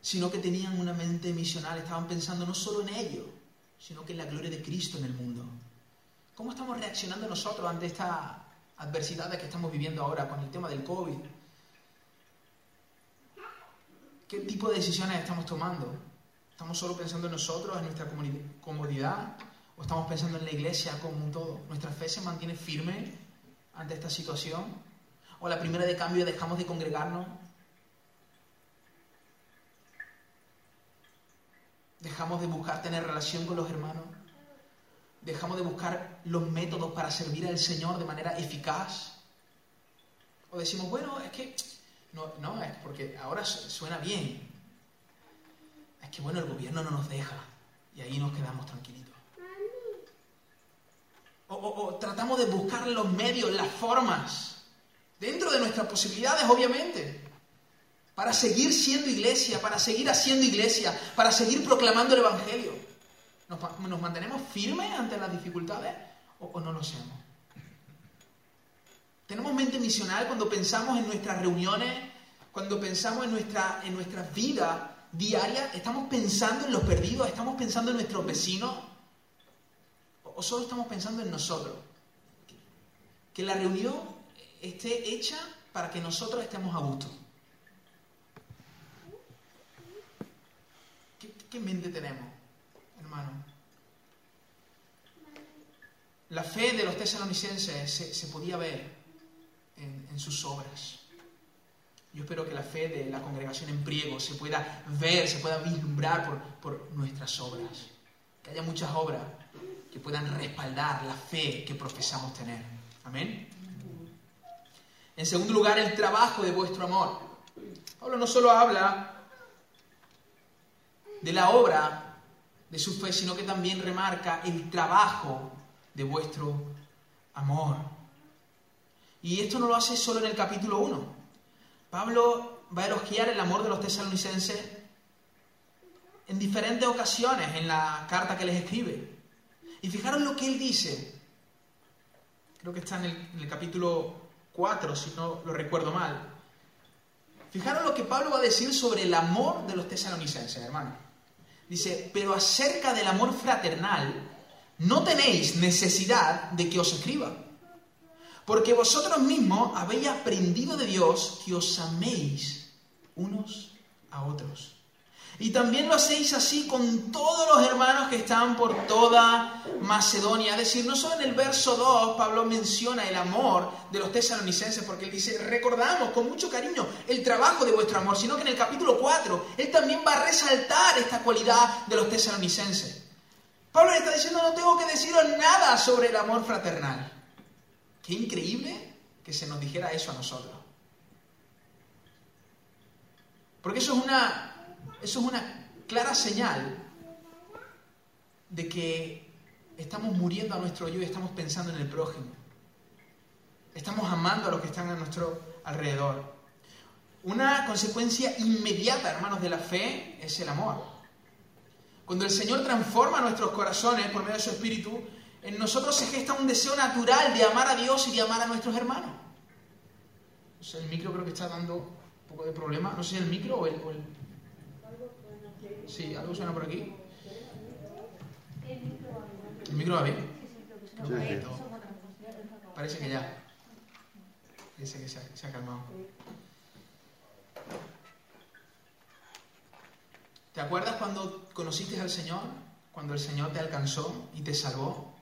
sino que tenían una mente misional, estaban pensando no solo en ellos, sino que en la gloria de Cristo en el mundo. ¿Cómo estamos reaccionando nosotros ante estas adversidades que estamos viviendo ahora con el tema del COVID? ¿Qué tipo de decisiones estamos tomando? ¿Estamos solo pensando en nosotros, en nuestra comodidad? ¿O estamos pensando en la iglesia como un todo? ¿Nuestra fe se mantiene firme ante esta situación? ¿O la primera de cambio dejamos de congregarnos? ¿Dejamos de buscar tener relación con los hermanos? ¿Dejamos de buscar los métodos para servir al Señor de manera eficaz? ¿O decimos, bueno, es que... No, no, es porque ahora suena bien, es que bueno, el gobierno no nos deja y ahí nos quedamos tranquilitos. O, tratamos de buscar los medios, las formas, dentro de nuestras posibilidades, obviamente, para seguir siendo iglesia, para seguir haciendo iglesia, para seguir proclamando el Evangelio. ¿Nos, mantenemos firmes ante las dificultades o, no lo hacemos? Tenemos mente misional cuando pensamos en nuestras reuniones, cuando pensamos en nuestra, en nuestra vida diaria, estamos pensando en los perdidos, estamos pensando en nuestros vecinos, o solo estamos pensando en nosotros. Que la reunión esté hecha para que nosotros estemos a gusto. ¿Qué, mente tenemos, hermano? La fe de los tesalonicenses se, podía ver en sus obras. Yo espero que la fe de la congregación en Priego se pueda ver, se pueda vislumbrar por, nuestras obras. Que haya muchas obras que puedan respaldar la fe que profesamos tener. Amén. En segundo lugar, el trabajo de vuestro amor. Pablo no solo habla de la obra de su fe, sino que también remarca el trabajo de vuestro amor. Y esto no lo hace solo en el capítulo 1. Pablo va a elogiar el amor de los tesalonicenses en diferentes ocasiones en la carta que les escribe. Y fijaros lo que él dice. Creo que está en el, capítulo 4, si no lo recuerdo mal. Fijaros lo que Pablo va a decir sobre el amor de los tesalonicenses, hermano. Dice, pero acerca del amor fraternal, no tenéis necesidad de que os escriba. Porque vosotros mismos habéis aprendido de Dios que os améis unos a otros. Y también lo hacéis así con todos los hermanos que están por toda Macedonia. Es decir, no solo en el verso 2 Pablo menciona el amor de los tesalonicenses, porque él dice, recordamos con mucho cariño el trabajo de vuestro amor, sino que en el capítulo 4 él también va a resaltar esta cualidad de los tesalonicenses. Pablo le está diciendo, no tengo que deciros nada sobre el amor fraternal. Qué increíble que se nos dijera eso a nosotros. Porque eso es una eso es una clara señal de que estamos muriendo a nuestro yo y estamos pensando en el prójimo. Estamos amando a los que están a nuestro alrededor. Una consecuencia inmediata, hermanos, de la fe es el amor. Cuando el Señor transforma nuestros corazones por medio de su Espíritu, en nosotros se gesta un deseo natural de amar a Dios y de amar a nuestros hermanos. el micro creo que está dando un poco de problema. No sé si el micro o el, o el Sí, ¿algo suena por aquí? ¿El micro va bien? Parece que ya. Parece que se ha, se ha calmado. ¿Te acuerdas cuando conociste al Señor? Cuando el Señor te alcanzó y te salvó.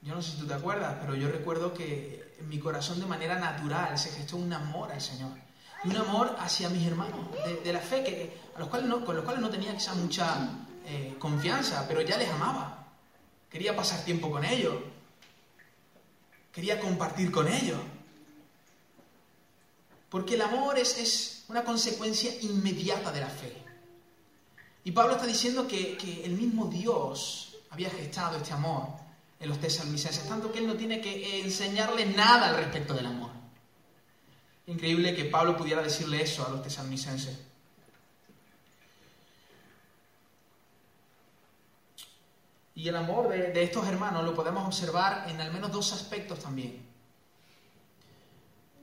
Yo no sé si tú te acuerdas, pero yo recuerdo que en mi corazón de manera natural se gestó un amor al Señor. Un amor hacia mis hermanos, de, la fe, que, a los cuales no, con los cuales no tenía mucha eh, confianza, pero ya les amaba. Quería pasar tiempo con ellos. Quería compartir con ellos. Porque el amor es, es una consecuencia inmediata de la fe. Y Pablo está diciendo que, que el mismo Dios había gestado este amor en los tesalonicenses, tanto que él no tiene que enseñarle nada al respecto del amor. Increíble que Pablo pudiera decirle eso a los tesalonicenses. Y el amor de, estos hermanos lo podemos observar en al menos dos aspectos también.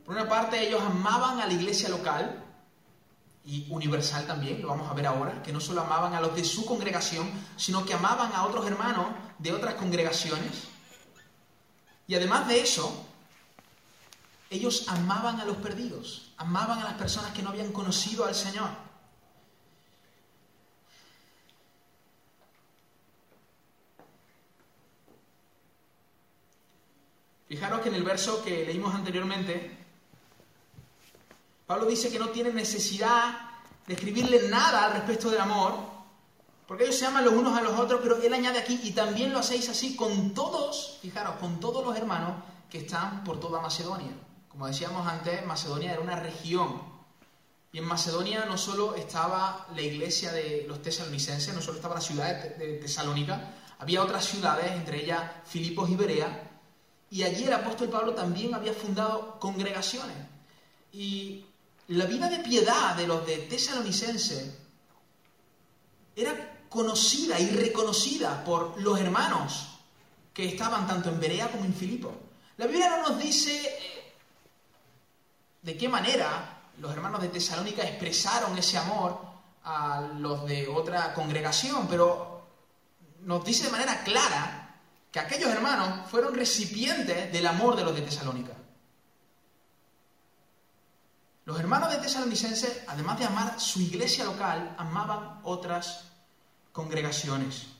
Por una parte, ellos amaban a la iglesia local y universal también, lo vamos a ver ahora, que no solo amaban a los de su congregación, sino que amaban a otros hermanos de otras congregaciones. Y además de eso, ellos amaban a los perdidos, amaban a las personas que no habían conocido al Señor. Fijaros que en el verso que leímos anteriormente, Pablo dice que no tiene necesidad de escribirle nada al respecto del amor, porque ellos se aman los unos a los otros, pero él añade aquí, y también lo hacéis así con todos, fijaros, con todos los hermanos que están por toda Macedonia. Como decíamos antes, Macedonia era una región. Y en Macedonia no solo estaba la iglesia de los tesalonicenses, no solo estaba la ciudad de Tesalónica, había otras ciudades, entre ellas Filipos y Berea, y allí el apóstol Pablo también había fundado congregaciones. Y la vida de piedad de los de tesalonicenses era conocida y reconocida por los hermanos que estaban tanto en Berea como en Filipos. La Biblia no nos dice de qué manera los hermanos de Tesalónica expresaron ese amor a los de otra congregación, pero nos dice de manera clara que aquellos hermanos fueron recipientes del amor de los de Tesalónica. Los hermanos de Tesalonicenses, además de amar su iglesia local, amaban otras congregaciones.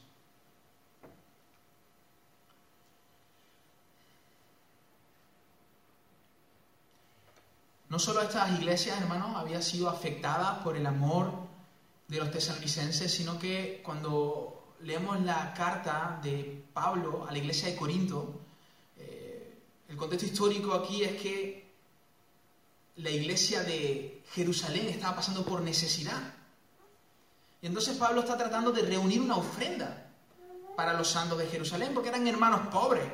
No solo estas iglesias, hermanos, habían sido afectadas por el amor de los tesalonicenses, sino que cuando leemos la carta de Pablo a la iglesia de Corinto, eh, el contexto histórico aquí es que la iglesia de Jerusalén estaba pasando por necesidad. Y entonces Pablo está tratando de reunir una ofrenda para los santos de Jerusalén, porque eran hermanos pobres.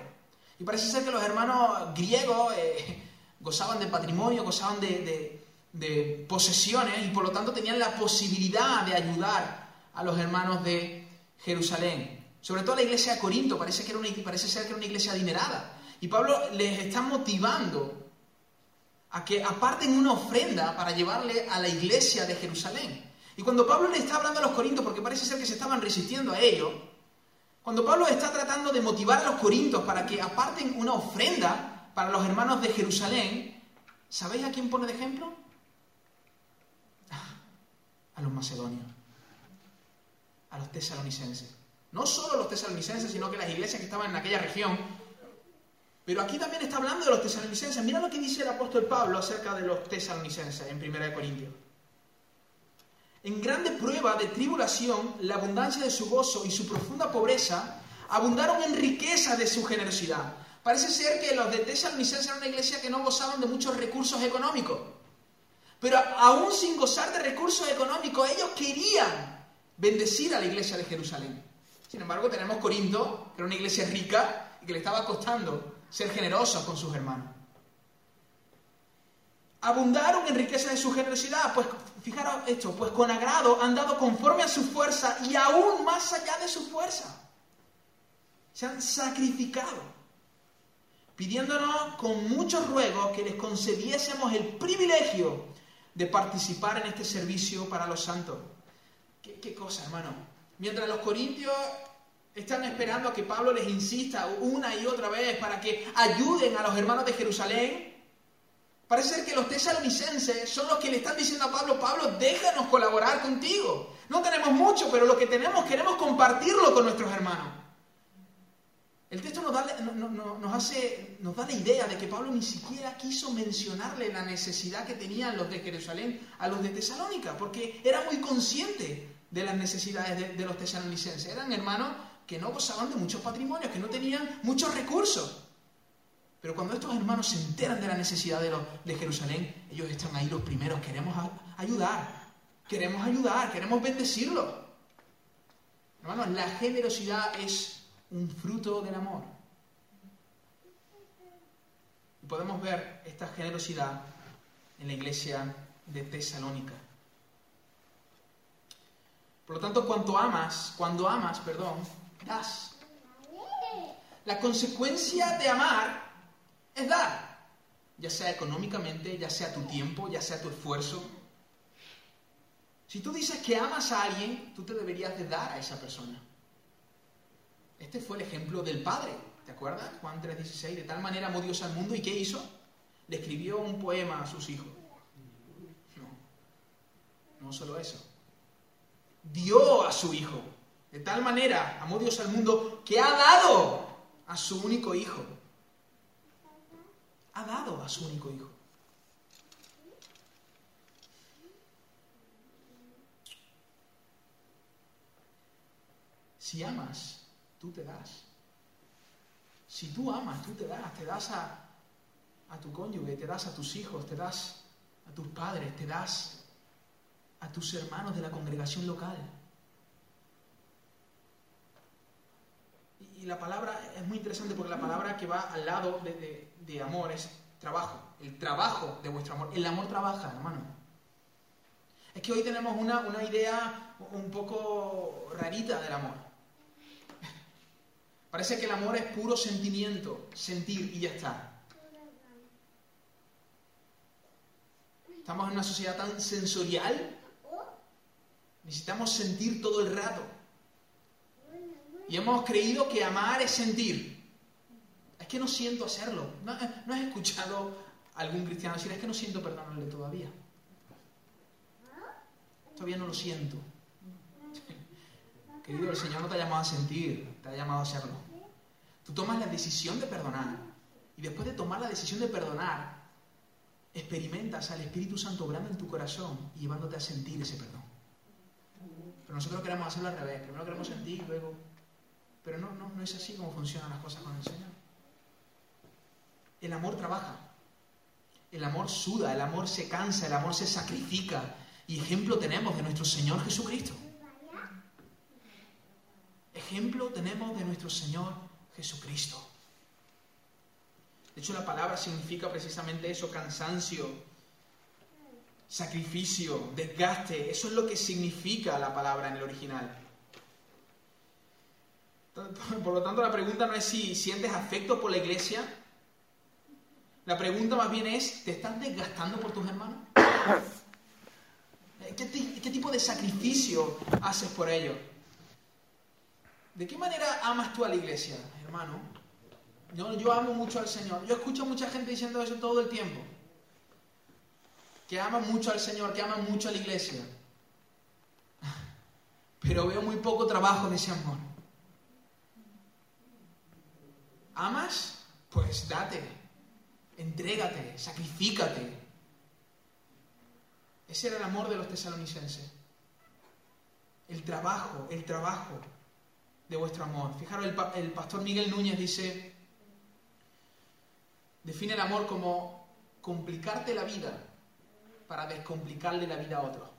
Y parece ser que los hermanos griegos eh, gozaban de patrimonio, gozaban de, de posesiones y por lo tanto tenían la posibilidad de ayudar a los hermanos de Jerusalén. Sobre todo la iglesia de Corinto, parece, que era una, parece ser que era una iglesia adinerada. Y Pablo les está motivando a que aparten una ofrenda para llevarle a la iglesia de Jerusalén. Y cuando Pablo le está hablando a los corintios, porque parece ser que se estaban resistiendo a ello, cuando Pablo está tratando de motivar a los corintios para que aparten una ofrenda para los hermanos de Jerusalén, ¿sabéis a quién pone de ejemplo? (laughs) A los macedonios, a los tesalonicenses. No solo los tesalonicenses, sino que las iglesias que estaban en aquella región. Pero aquí también está hablando de los tesalonicenses. Mira lo que dice el apóstol Pablo acerca de los tesalonicenses en 1 Corintios. En grande prueba de tribulación, la abundancia de su gozo y su profunda pobreza abundaron en riqueza de su generosidad. Parece ser que los de Tesalonicenses eran una iglesia que no gozaban de muchos recursos económicos. Pero aún sin gozar de recursos económicos, ellos querían bendecir a la iglesia de Jerusalén. Sin embargo, tenemos Corinto, que era una iglesia rica y que le estaba costando ser generosos con sus hermanos. Abundaron en riqueza de su generosidad, pues fijaros esto, pues con agrado han dado conforme a su fuerza y aún más allá de su fuerza. Se han sacrificado, pidiéndonos con muchos ruegos que les concediésemos el privilegio de participar en este servicio para los santos. ¿Qué, cosa, hermano? Mientras los corintios están esperando a que Pablo les insista una y otra vez para que ayuden a los hermanos de Jerusalén, parece ser que los tesalonicenses son los que le están diciendo a Pablo, Pablo, déjanos colaborar contigo. No tenemos mucho, pero lo que tenemos queremos compartirlo con nuestros hermanos. El texto nos da, nos da la idea de que Pablo ni siquiera quiso mencionarle la necesidad que tenían los de Jerusalén a los de Tesalónica, porque era muy consciente de las necesidades de, los tesalonicenses. Eran hermanos que no gozaban de muchos patrimonios, que no tenían muchos recursos. Pero cuando estos hermanos se enteran de la necesidad de, los, de Jerusalén, ellos están ahí los primeros. Queremos ayudar, queremos ayudar, queremos bendecirlo. Hermanos, la generosidad es un fruto del amor. Y podemos ver esta generosidad en la iglesia de Tesalónica. Por lo tanto, cuanto amas, cuando amas, perdón, das. La consecuencia de amar es dar, ya sea económicamente, ya sea tu tiempo, ya sea tu esfuerzo. Si tú dices que amas a alguien, tú te deberías de dar a esa persona. Este fue el ejemplo del Padre, ¿te acuerdas? Juan 3:16, de tal manera amó Dios al mundo y ¿qué hizo? Le escribió un poema a sus hijos. No, no solo eso dio a su Hijo. De tal manera amó Dios al mundo que ha dado a su único Hijo. Ha dado a su único Hijo. Si amas, tú te das. Si tú amas, tú te das. Te das a, a tu cónyuge, te das a tus hijos, te das a tus padres, te das a tus hermanos de la congregación local. Y la palabra es muy interesante porque la palabra que va al lado de, amor es trabajo, el trabajo de vuestro amor. El amor trabaja, hermano. Es que hoy tenemos una, una idea un poco rarita del amor. Parece que el amor es puro sentimiento, sentir y ya está. Estamos en una sociedad tan sensorial Necesitamos sentir todo el rato. Y hemos creído que amar es sentir. Es que no siento hacerlo. ¿No, has escuchado a algún cristiano decir, es que no siento perdonarle todavía? Todavía no lo siento. (laughs) Querido, el Señor no te ha llamado a sentir, te ha llamado a hacerlo. Tú tomas la decisión de perdonar. Y después de tomar la decisión de perdonar, experimentas al Espíritu Santo obrando en tu corazón y llevándote a sentir ese perdón. Pero nosotros queremos hacerlo al revés. Primero queremos sentir luego... Pero no, no, no es así como funcionan las cosas con el Señor. El amor trabaja. El amor suda, el amor se cansa, el amor se sacrifica. Y ejemplo tenemos de nuestro Señor Jesucristo. Ejemplo tenemos de nuestro Señor Jesucristo. De hecho, la palabra significa precisamente eso, cansancio, sacrificio, desgaste. Eso es lo que significa la palabra en el original. (laughs) Por lo tanto, la pregunta no es si sientes afecto por la iglesia. La pregunta más bien es, ¿te estás desgastando por tus hermanos? (coughs) ¿Qué, tipo de sacrificio haces por ellos? ¿De qué manera amas tú a la iglesia, hermano? Yo, amo mucho al Señor. Yo escucho a mucha gente diciendo eso todo el tiempo. Que aman mucho al Señor, que aman mucho a la iglesia. Pero veo muy poco trabajo en ese amor. ¿Amas? Pues date, entrégate, sacrifícate. Ese era el amor de los tesalonicenses. El trabajo, el trabajo de vuestro amor. Fijaros, el, pastor Miguel Núñez dice, define el amor como complicarte la vida para descomplicarle la vida a otro.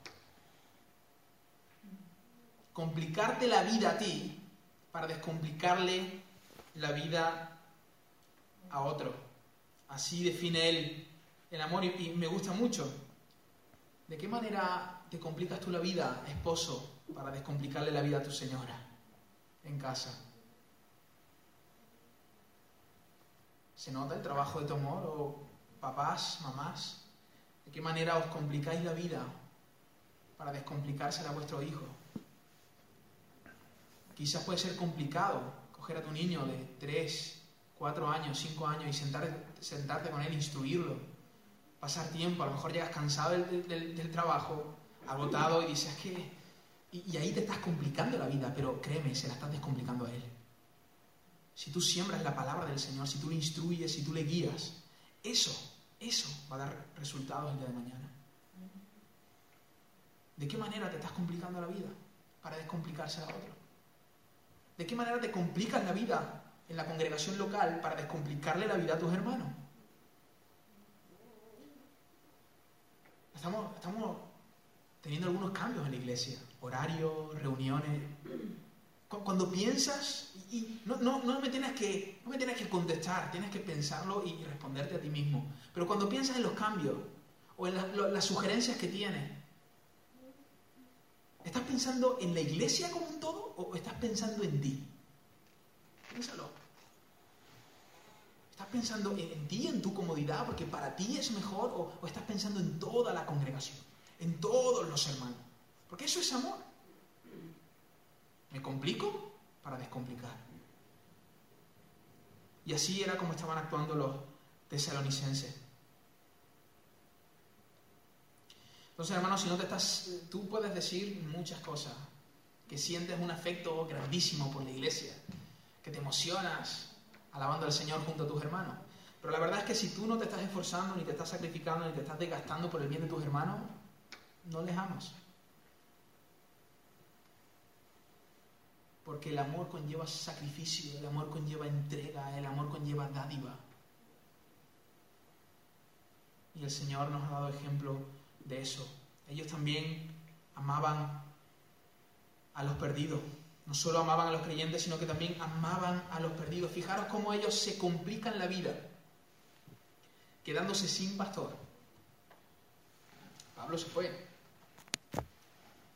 Complicarte la vida a ti para descomplicarle la vida a otro. Así define él el amor y me gusta mucho. ¿De qué manera te complicas tú la vida, esposo, para descomplicarle la vida a tu señora en casa? ¿Se nota el trabajo de tu amor? ¿O papás, mamás? ¿De qué manera os complicáis la vida para descomplicársela a vuestro hijo? Quizás puede ser complicado coger a tu niño de 3, 4 años, 5 años y sentarte, con él, instruirlo pasar tiempo, a lo mejor llegas cansado del, trabajo, agotado y dices, que... Y, ahí te estás complicando la vida, pero créeme, se la estás descomplicando a Él. Si tú siembras la palabra del Señor, si tú le instruyes, si tú le guías, eso, eso va a dar resultados el día de mañana. ¿De qué manera te estás complicando la vida para descomplicarse a otro? ¿De qué manera te complicas la vida en la congregación local para descomplicarle la vida a tus hermanos? estamos, teniendo algunos cambios en la iglesia, horarios, reuniones. Cuando piensas, y no, me tienes que, no me tienes que contestar, tienes que pensarlo y responderte a ti mismo. Pero cuando piensas en los cambios o en las sugerencias que tienes, ¿estás pensando en la iglesia como un todo o estás pensando en ti? Piénsalo. ¿Estás pensando en, ti, en tu comodidad, porque para ti es mejor? O, estás pensando en toda la congregación, en todos los hermanos? Porque eso es amor. ¿Me complico? Para descomplicar. Y así era como estaban actuando los tesalonicenses. Entonces, hermanos, si no te estás, tú puedes decir muchas cosas, que sientes un afecto grandísimo por la iglesia, que te emocionas, alabando al Señor junto a tus hermanos. Pero la verdad es que si tú no te estás esforzando, ni te estás sacrificando, ni te estás desgastando por el bien de tus hermanos, no les amas. Porque el amor conlleva sacrificio, el amor conlleva entrega, el amor conlleva dádiva. Y el Señor nos ha dado ejemplo de eso. Ellos también amaban a los perdidos. No solo amaban a los creyentes, sino que también amaban a los perdidos. Fijaros cómo ellos se complican la vida, quedándose sin pastor. Pablo se fue.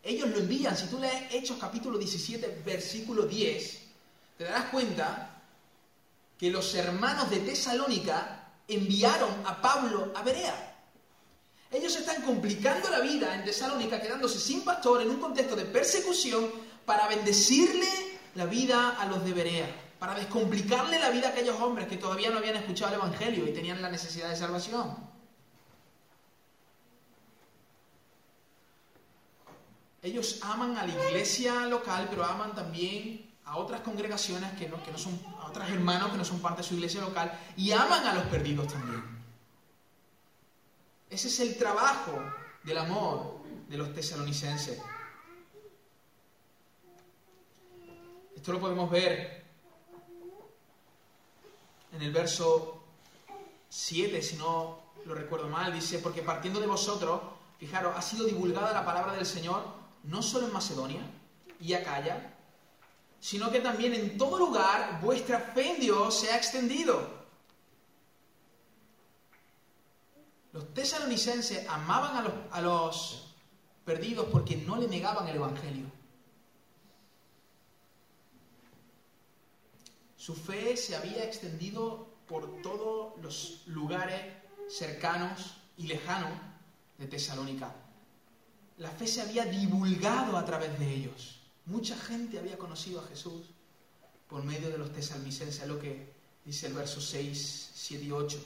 Ellos lo envían. Si tú lees Hechos capítulo 17, versículo 10, te darás cuenta que los hermanos de Tesalónica enviaron a Pablo a Berea. Ellos están complicando la vida en Tesalónica, quedándose sin pastor en un contexto de persecución para bendecirle la vida a los de Berea, para descomplicarle la vida a aquellos hombres que todavía no habían escuchado el Evangelio y tenían la necesidad de salvación. Ellos aman a la iglesia local, pero aman también a otras congregaciones que no, que no son, a otros hermanos que no son parte de su iglesia local, y aman a los perdidos también. Ese es el trabajo del amor de los tesalonicenses. Esto lo podemos ver en el verso 7, si no lo recuerdo mal, dice, porque partiendo de vosotros, fijaros, ha sido divulgada la palabra del Señor no solo en Macedonia y Acaya, sino que también en todo lugar vuestra fe en Dios se ha extendido. Los tesalonicenses amaban a los, a los perdidos porque no le negaban el Evangelio. Su fe se había extendido por todos los lugares cercanos y lejanos de Tesalónica. La fe se había divulgado a través de ellos. Mucha gente había conocido a Jesús por medio de los tesalonicenses, lo que dice el verso 6, 7 y 8.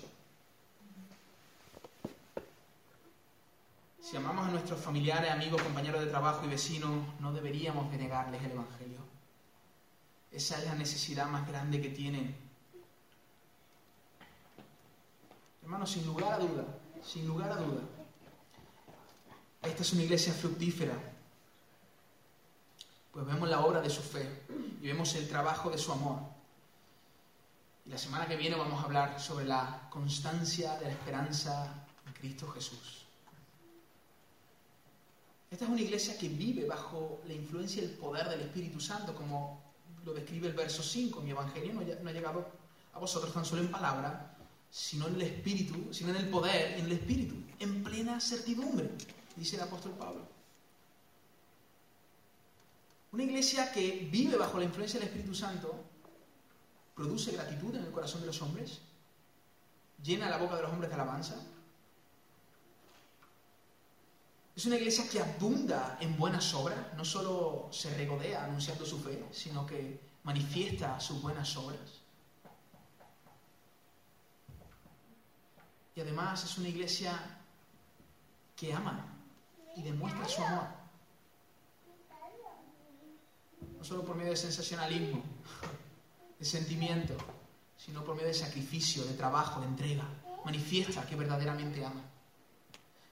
Si amamos a nuestros familiares, amigos, compañeros de trabajo y vecinos, no deberíamos denegarles el Evangelio. Esa es la necesidad más grande que tienen. Hermanos, sin lugar a duda, sin lugar a duda, esta es una iglesia fructífera. Pues vemos la obra de su fe y vemos el trabajo de su amor. Y la semana que viene vamos a hablar sobre la constancia de la esperanza en Cristo Jesús. Esta es una iglesia que vive bajo la influencia y el poder del Espíritu Santo, como lo describe el verso 5. Mi evangelio no, ha llegado a vosotros tan solo en palabra, sino en el Espíritu, sino en el poder, en el Espíritu, en plena certidumbre, dice el apóstol Pablo. Una iglesia que vive bajo la influencia del Espíritu Santo produce gratitud en el corazón de los hombres, llena la boca de los hombres de alabanza. Es una iglesia que abunda en buenas obras, no solo se regodea anunciando su fe, sino que manifiesta sus buenas obras. Y además es una iglesia que ama y demuestra su amor no solo por medio de sensacionalismo, de sentimiento, sino por medio de sacrificio, de trabajo, de entrega. Manifiesta que verdaderamente ama.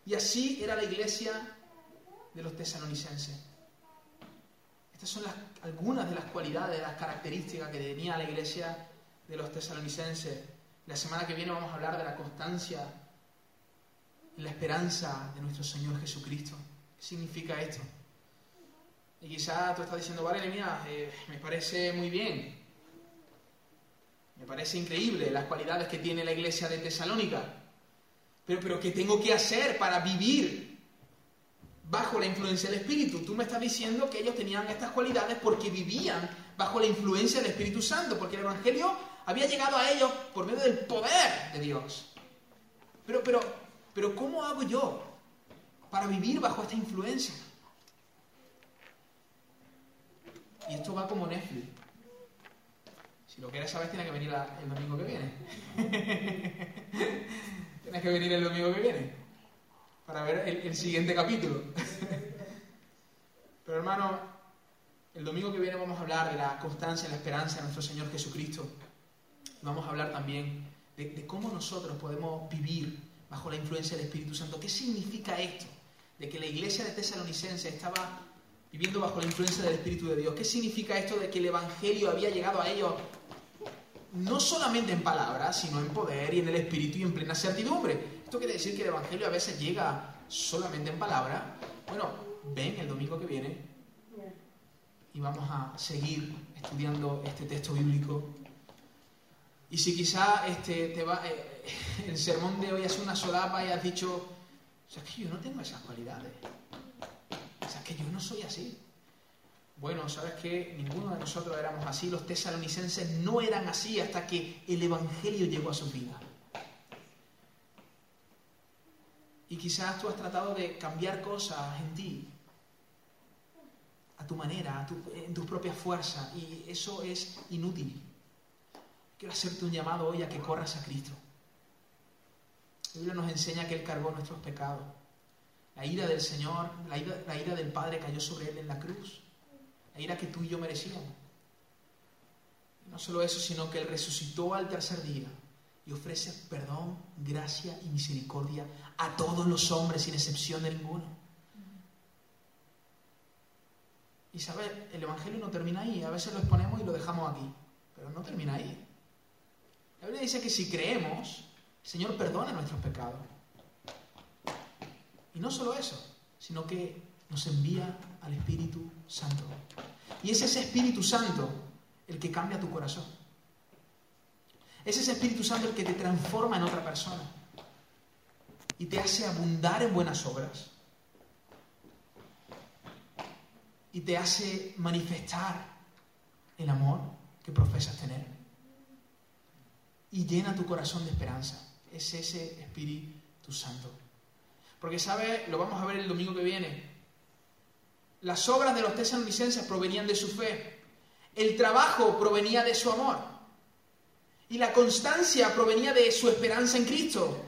Y así era la iglesia de los tesalonicenses. Estas son algunas de las cualidades, de las características que tenía la iglesia de los tesalonicenses. La semana que viene vamos a hablar de la constancia la esperanza de nuestro Señor Jesucristo. ¿Qué significa esto? Y quizá tú estás diciendo, vale, mira, eh, me parece muy bien. Me parece increíble las cualidades que tiene la iglesia de Tesalónica. Pero, pero ¿qué tengo que hacer para vivir bajo la influencia del Espíritu? Tú me estás diciendo que ellos tenían estas cualidades porque vivían bajo la influencia del Espíritu Santo, porque el Evangelio había llegado a ellos por medio del poder de Dios. Pero, pero, pero ¿cómo hago yo para vivir bajo esta influencia? Y esto va como Netflix. Si lo quieres saber, tienes que venir el domingo que viene. (laughs) tienes que venir el domingo que viene para ver el, siguiente capítulo. (laughs) Pero hermano, el domingo que viene vamos a hablar de la constancia y la esperanza de nuestro Señor Jesucristo. Vamos a hablar también de, de, cómo nosotros podemos vivir bajo la influencia del Espíritu Santo. ¿Qué significa esto? De que la iglesia de Tesalonicense estaba viviendo bajo la influencia del Espíritu de Dios. ¿Qué significa esto de que el Evangelio había llegado a ellos no solamente en palabras, sino en poder y en el Espíritu y en plena certidumbre? ¿Esto quiere decir que el Evangelio a veces llega solamente en palabras? Bueno, ven el domingo que viene y vamos a seguir estudiando este texto bíblico. Y si quizá este, te va, eh, (laughs) el sermón de hoy es una solapa y has dicho, o sea, es que yo no tengo esas cualidades que yo no soy así. Bueno, ¿sabes qué? Ninguno de nosotros éramos así. Los tesalonicenses no eran así hasta que el Evangelio llegó a su vida. Y quizás tú has tratado de cambiar cosas en ti, a tu manera, en tus propias fuerzas, y eso es inútil. Quiero hacerte un llamado hoy a que corras a Cristo. La Biblia nos enseña que Él cargó nuestros pecados. La ira del Señor, la ira, del Padre cayó sobre él en la cruz. La ira que tú y yo merecíamos. no solo eso, sino que Él resucitó al tercer día y ofrece perdón, gracia y misericordia a todos los hombres sin excepción de ninguno. Y sabes, el Evangelio no termina ahí. A veces lo exponemos y lo dejamos aquí, pero no termina ahí. La Biblia dice que si creemos, el Señor perdona nuestros pecados. Y no solo eso, sino que nos envía al Espíritu Santo. Y es ese Espíritu Santo el que cambia tu corazón. Es ese Espíritu Santo el que te transforma en otra persona. y te hace abundar en buenas obras. Y te hace manifestar el amor que profesas tener. Y llena tu corazón de esperanza. Es ese Espíritu Santo. Porque, ¿sabes? Lo vamos a ver el domingo que viene. Las obras de los tesalonicenses provenían de su fe. El trabajo provenía de su amor. Y la constancia provenía de su esperanza en Cristo.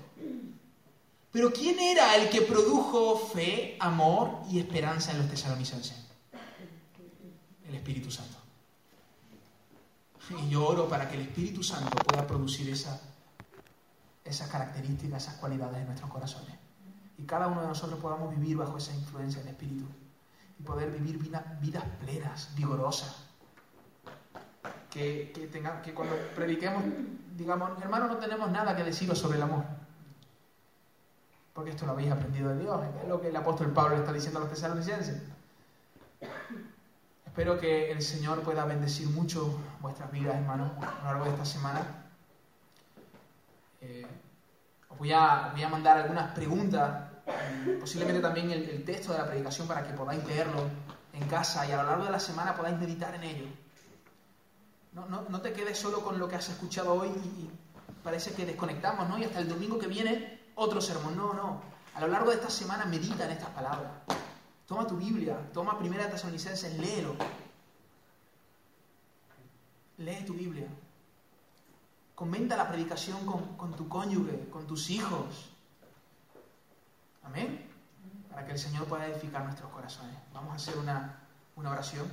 Pero ¿quién era el que produjo fe, amor y esperanza en los tesalonicenses? El Espíritu Santo. Y yo oro para que el Espíritu Santo pueda producir esa, esas características, esas cualidades en nuestros corazones. Y cada uno de nosotros podamos vivir bajo esa influencia del Espíritu. Y poder vivir vidas plenas, vigorosas. Que, que, que cuando prediquemos, digamos, hermano, no tenemos nada que deciros sobre el amor porque esto lo habéis aprendido de Dios, es lo que el apóstol Pablo está diciendo a los tesalonicenses. Espero que el Señor pueda bendecir mucho vuestras vidas, hermanos, a lo largo de esta semana. Eh, os voy a, voy a, mandar algunas preguntas, posiblemente también el, texto de la predicación para que podáis leerlo en casa y a lo largo de la semana podáis meditar en ello. No, no, no te quedes solo con lo que has escuchado hoy y, y parece que desconectamos, ¿no? Y hasta el domingo que viene otro sermón. No, no. A lo largo de esta semana medita en estas palabras. Toma tu Biblia, toma Primera Tesalonicenses, léelo. Lee tu Biblia. Comenta la predicación con, tu cónyuge, con tus hijos. Amén. Para que el Señor pueda edificar nuestros corazones. Vamos a hacer una, una oración.